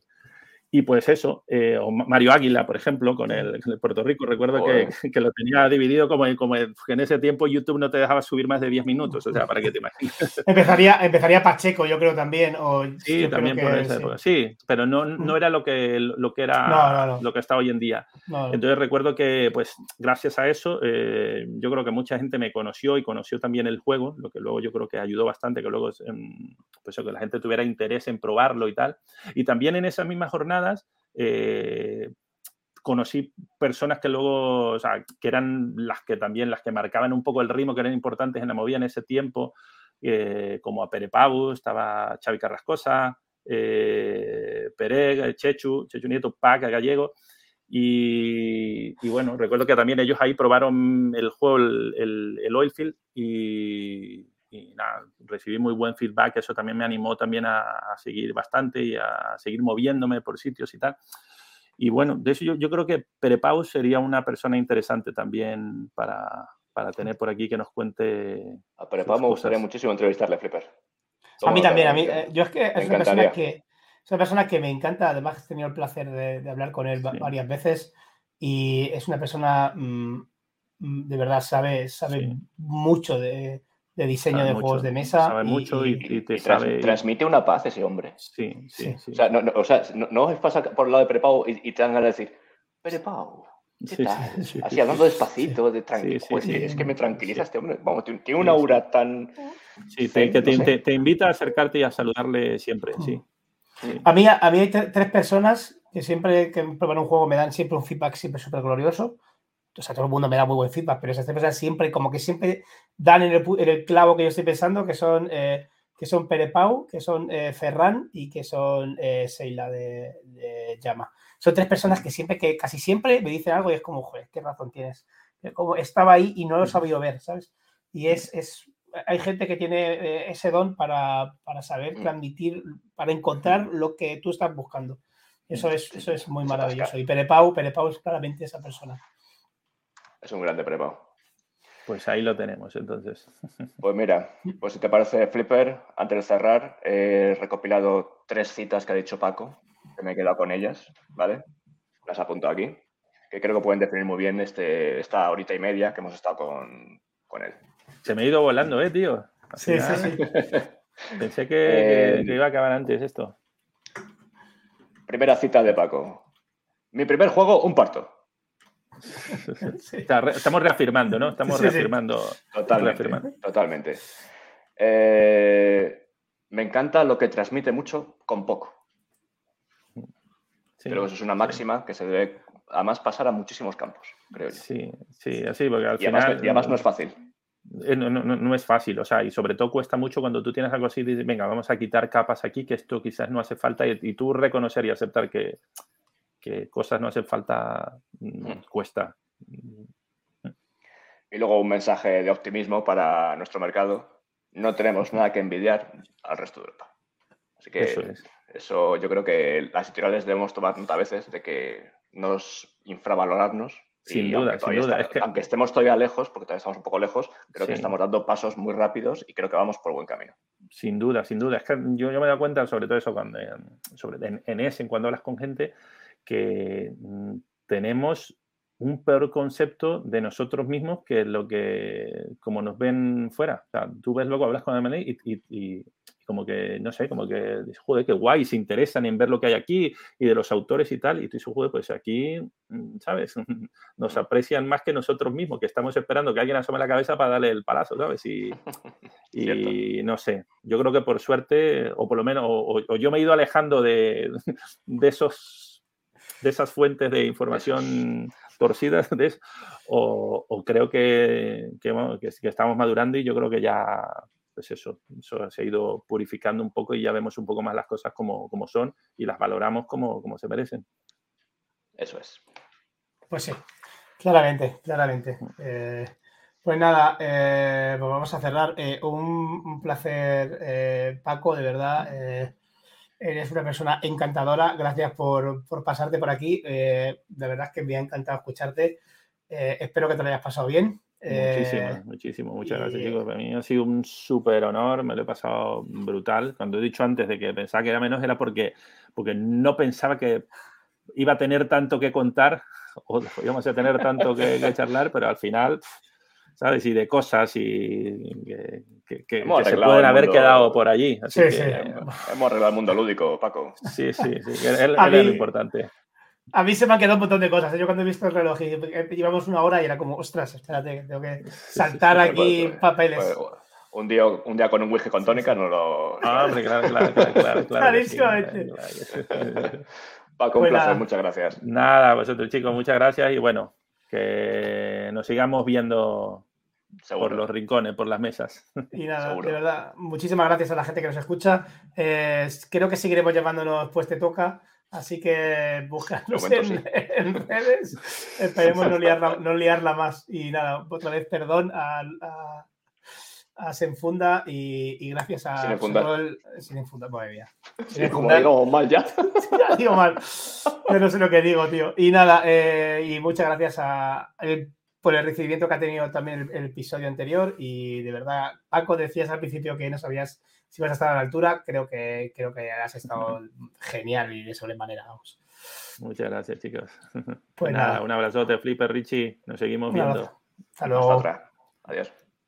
y pues eso, eh, o Mario Águila, por ejemplo, con el, Puerto Rico, recuerdo que, que, lo tenía dividido como, como en ese tiempo YouTube no te dejaba subir más de 10 minutos, o sea, para que te imagines. Empezaría, empezaría Pacheco, yo creo también. O sí, también por esa época. Sí, pero no, no era lo que, lo que era lo que está hoy en día. Entonces recuerdo que, pues, gracias a eso, eh, yo creo que mucha gente me conoció y conoció también el juego, lo que luego yo creo que ayudó bastante, que luego, pues, que la gente tuviera interés en probarlo y tal. Y también en esa misma jornada eh, conocí personas que luego, o sea, que eran las que también, las que marcaban un poco el ritmo, que eran importantes en la movida en ese tiempo, eh, como a Pere Pau, estaba Xavi Carrascosa, eh, Pere, Chechu, Chechu Nieto, Paca, Gallego. Y, bueno, recuerdo que también ellos ahí probaron el juego, el, el, el Oilfield, y, y nada, recibí muy buen feedback, eso también me animó también a, seguir bastante y a seguir moviéndome por sitios y tal. Y bueno, de eso yo, yo creo que Perepau sería una persona interesante también para, para tener por aquí que nos cuente. A Perepau me gustaría muchísimo entrevistarle, Flipper. A mí también, a mí. Eh, yo es que es una, persona que, es una persona que me encanta, además he tenido el placer de, hablar con él varias veces y es una persona, mm, mm, de verdad, sabe, sabe mucho de, de diseño de juegos de mesa. Sabe mucho y, te sabe... transmite una paz ese hombre. Sí, sí, sí. O sea, no, no, o sea, no, os pasa por el lado de Prepau y, y te dan ganas de decir, Prepau, ¿qué tal? Así hablando despacito, de tranquilo. Pues es que me tranquiliza este hombre. Vamos, tiene una aura tan... Sí, te, que te, te, invita a acercarte y a saludarle siempre, sí. A mí, a mí hay tres personas que siempre que prueban un juego me dan siempre un feedback siempre súper glorioso o sea, todo el mundo me da muy buen feedback, pero esas tres siempre, como que siempre dan en el, clavo que yo estoy pensando, que son, eh, que son Perepau, que son eh, Ferran y que son eh, Seila de, de, Llama. Son tres personas que siempre, que casi siempre me dicen algo y es como, joder, qué razón tienes. Como estaba ahí y no lo he sabido ver, ¿sabes? Y es, es hay gente que tiene ese don para, para, saber mm. transmitir, para encontrar lo que tú estás buscando. Eso es, eso es muy maravilloso. Y Perepau, Perepau es claramente esa persona. Es un grande prepa. Pues ahí lo tenemos, entonces. Pues mira, pues si te parece, Flipper, antes de cerrar, he recopilado tres citas que ha dicho Paco, que me he quedado con ellas, ¿vale? Las apunto aquí, que creo que pueden definir muy bien este, esta horita y media que hemos estado con, él. Se me ha ido volando, ¿eh, tío? sí, sí, sí. Pensé que, eh, que iba a acabar antes esto. Primera cita de Paco. Mi primer juego, un parto. Estamos reafirmando, ¿no? Estamos reafirmando. Totalmente. Totalmente. Eh, me encanta lo que transmite mucho con poco. Pero eso es una máxima que se debe además pasar a muchísimos campos, creo yo. Sí, sí, así, porque al y final. Además, no es fácil. Eh, no, no, no, es fácil, o sea, y sobre todo cuesta mucho cuando tú tienes algo así y dices, venga, vamos a quitar capas aquí, que esto quizás no hace falta, y, y tú reconocer y aceptar que, que cosas no hacen falta, mm, mm. cuesta. Y luego un mensaje de optimismo para nuestro mercado. No tenemos nada que envidiar al resto de Europa. Así que eso, yo creo que las editoriales debemos tomar nota a veces de que nos infravalorarnos. Sin duda, sin duda. Aunque estemos todavía lejos, porque todavía estamos un poco lejos, creo que estamos dando pasos muy rápidos y creo que vamos por buen camino. Sin duda, sin duda. Es que yo, yo me he dado cuenta, sobre todo eso, cuando, sobre, en, en ese, cuando hablas con gente, que mm, tenemos un peor concepto de nosotros mismos que lo que, como nos ven fuera. O sea, tú ves luego, hablas con el y, y, como que, no sé, como que, joder, qué guay, se interesan en ver lo que hay aquí y de los autores y tal. Y tú dices, joder, pues aquí, mm, ¿sabes? Nos aprecian más que nosotros mismos, que estamos esperando que alguien asome la cabeza para darle el palazo, ¿sabes? Y, y no sé, yo creo que por suerte, o por lo menos, o, yo me he ido alejando de, de esos de esas fuentes de información torcidas de o, creo que, que, que, estamos madurando y yo creo que ya pues eso, eso se ha ido purificando un poco y ya vemos un poco más las cosas como, como son y las valoramos como, como se merecen. Eso es. Pues sí, claramente, claramente. Eh, pues nada, eh, pues vamos a cerrar. Eh, un, placer, Paco, de verdad. Eres una persona encantadora. Gracias por, por pasarte por aquí. de verdad es que me ha encantado escucharte. espero que te lo hayas pasado bien. Muchísimo, eh, muchísimo. Muchas gracias, chicos. Para mí ha sido un súper honor, me lo he pasado brutal. Cuando he dicho antes de que pensaba que era menos, era porque, porque no pensaba que iba a tener tanto que contar o íbamos a tener tanto que, charlar, pero al final, ¿sabes? Y de cosas y que, se pueden haber quedado por allí. sí, sí. Hemos arreglado el mundo lúdico, Paco. Sí, sí, sí. Es, lo importante. A mí se me han quedado un montón de cosas. ¿eh? Yo cuando he visto el reloj y llevamos una hora y era como, ostras, espérate, tengo que saltar aquí papeles. Pues, un día, un día con un whisky con tónica no lo. Ah, hombre, claro, claro, claro. claro, Clarísimamente. Paco, un pues placer, muchas gracias. Nada, vosotros chicos, muchas gracias y bueno, que nos sigamos viendo por los rincones, por las mesas. Y nada, de verdad, muchísimas gracias a la gente que nos escucha. Eh, creo que seguiremos llevándonos pues te toca. Así que búscanos en, redes. Esperemos no liarla, no liarla, más. Y nada, otra vez perdón a, a, Senfunda y, gracias a. Sin enfundar. El, sin enfundar, madre mía. Sin Como digo mal ya. ya digo mal. Pero no sé lo que digo, tío. Y nada, eh, y muchas gracias a, por el recibimiento que ha tenido también el, episodio anterior. Y de verdad, Paco, decías al principio que no sabías si vas a estar a la altura, creo que, creo que has estado genial y de sobremanera, vamos. Muchas gracias, chicos. Pues nada, un abrazote, Flipper, Richie. Nos seguimos viendo. Hasta luego. Adiós.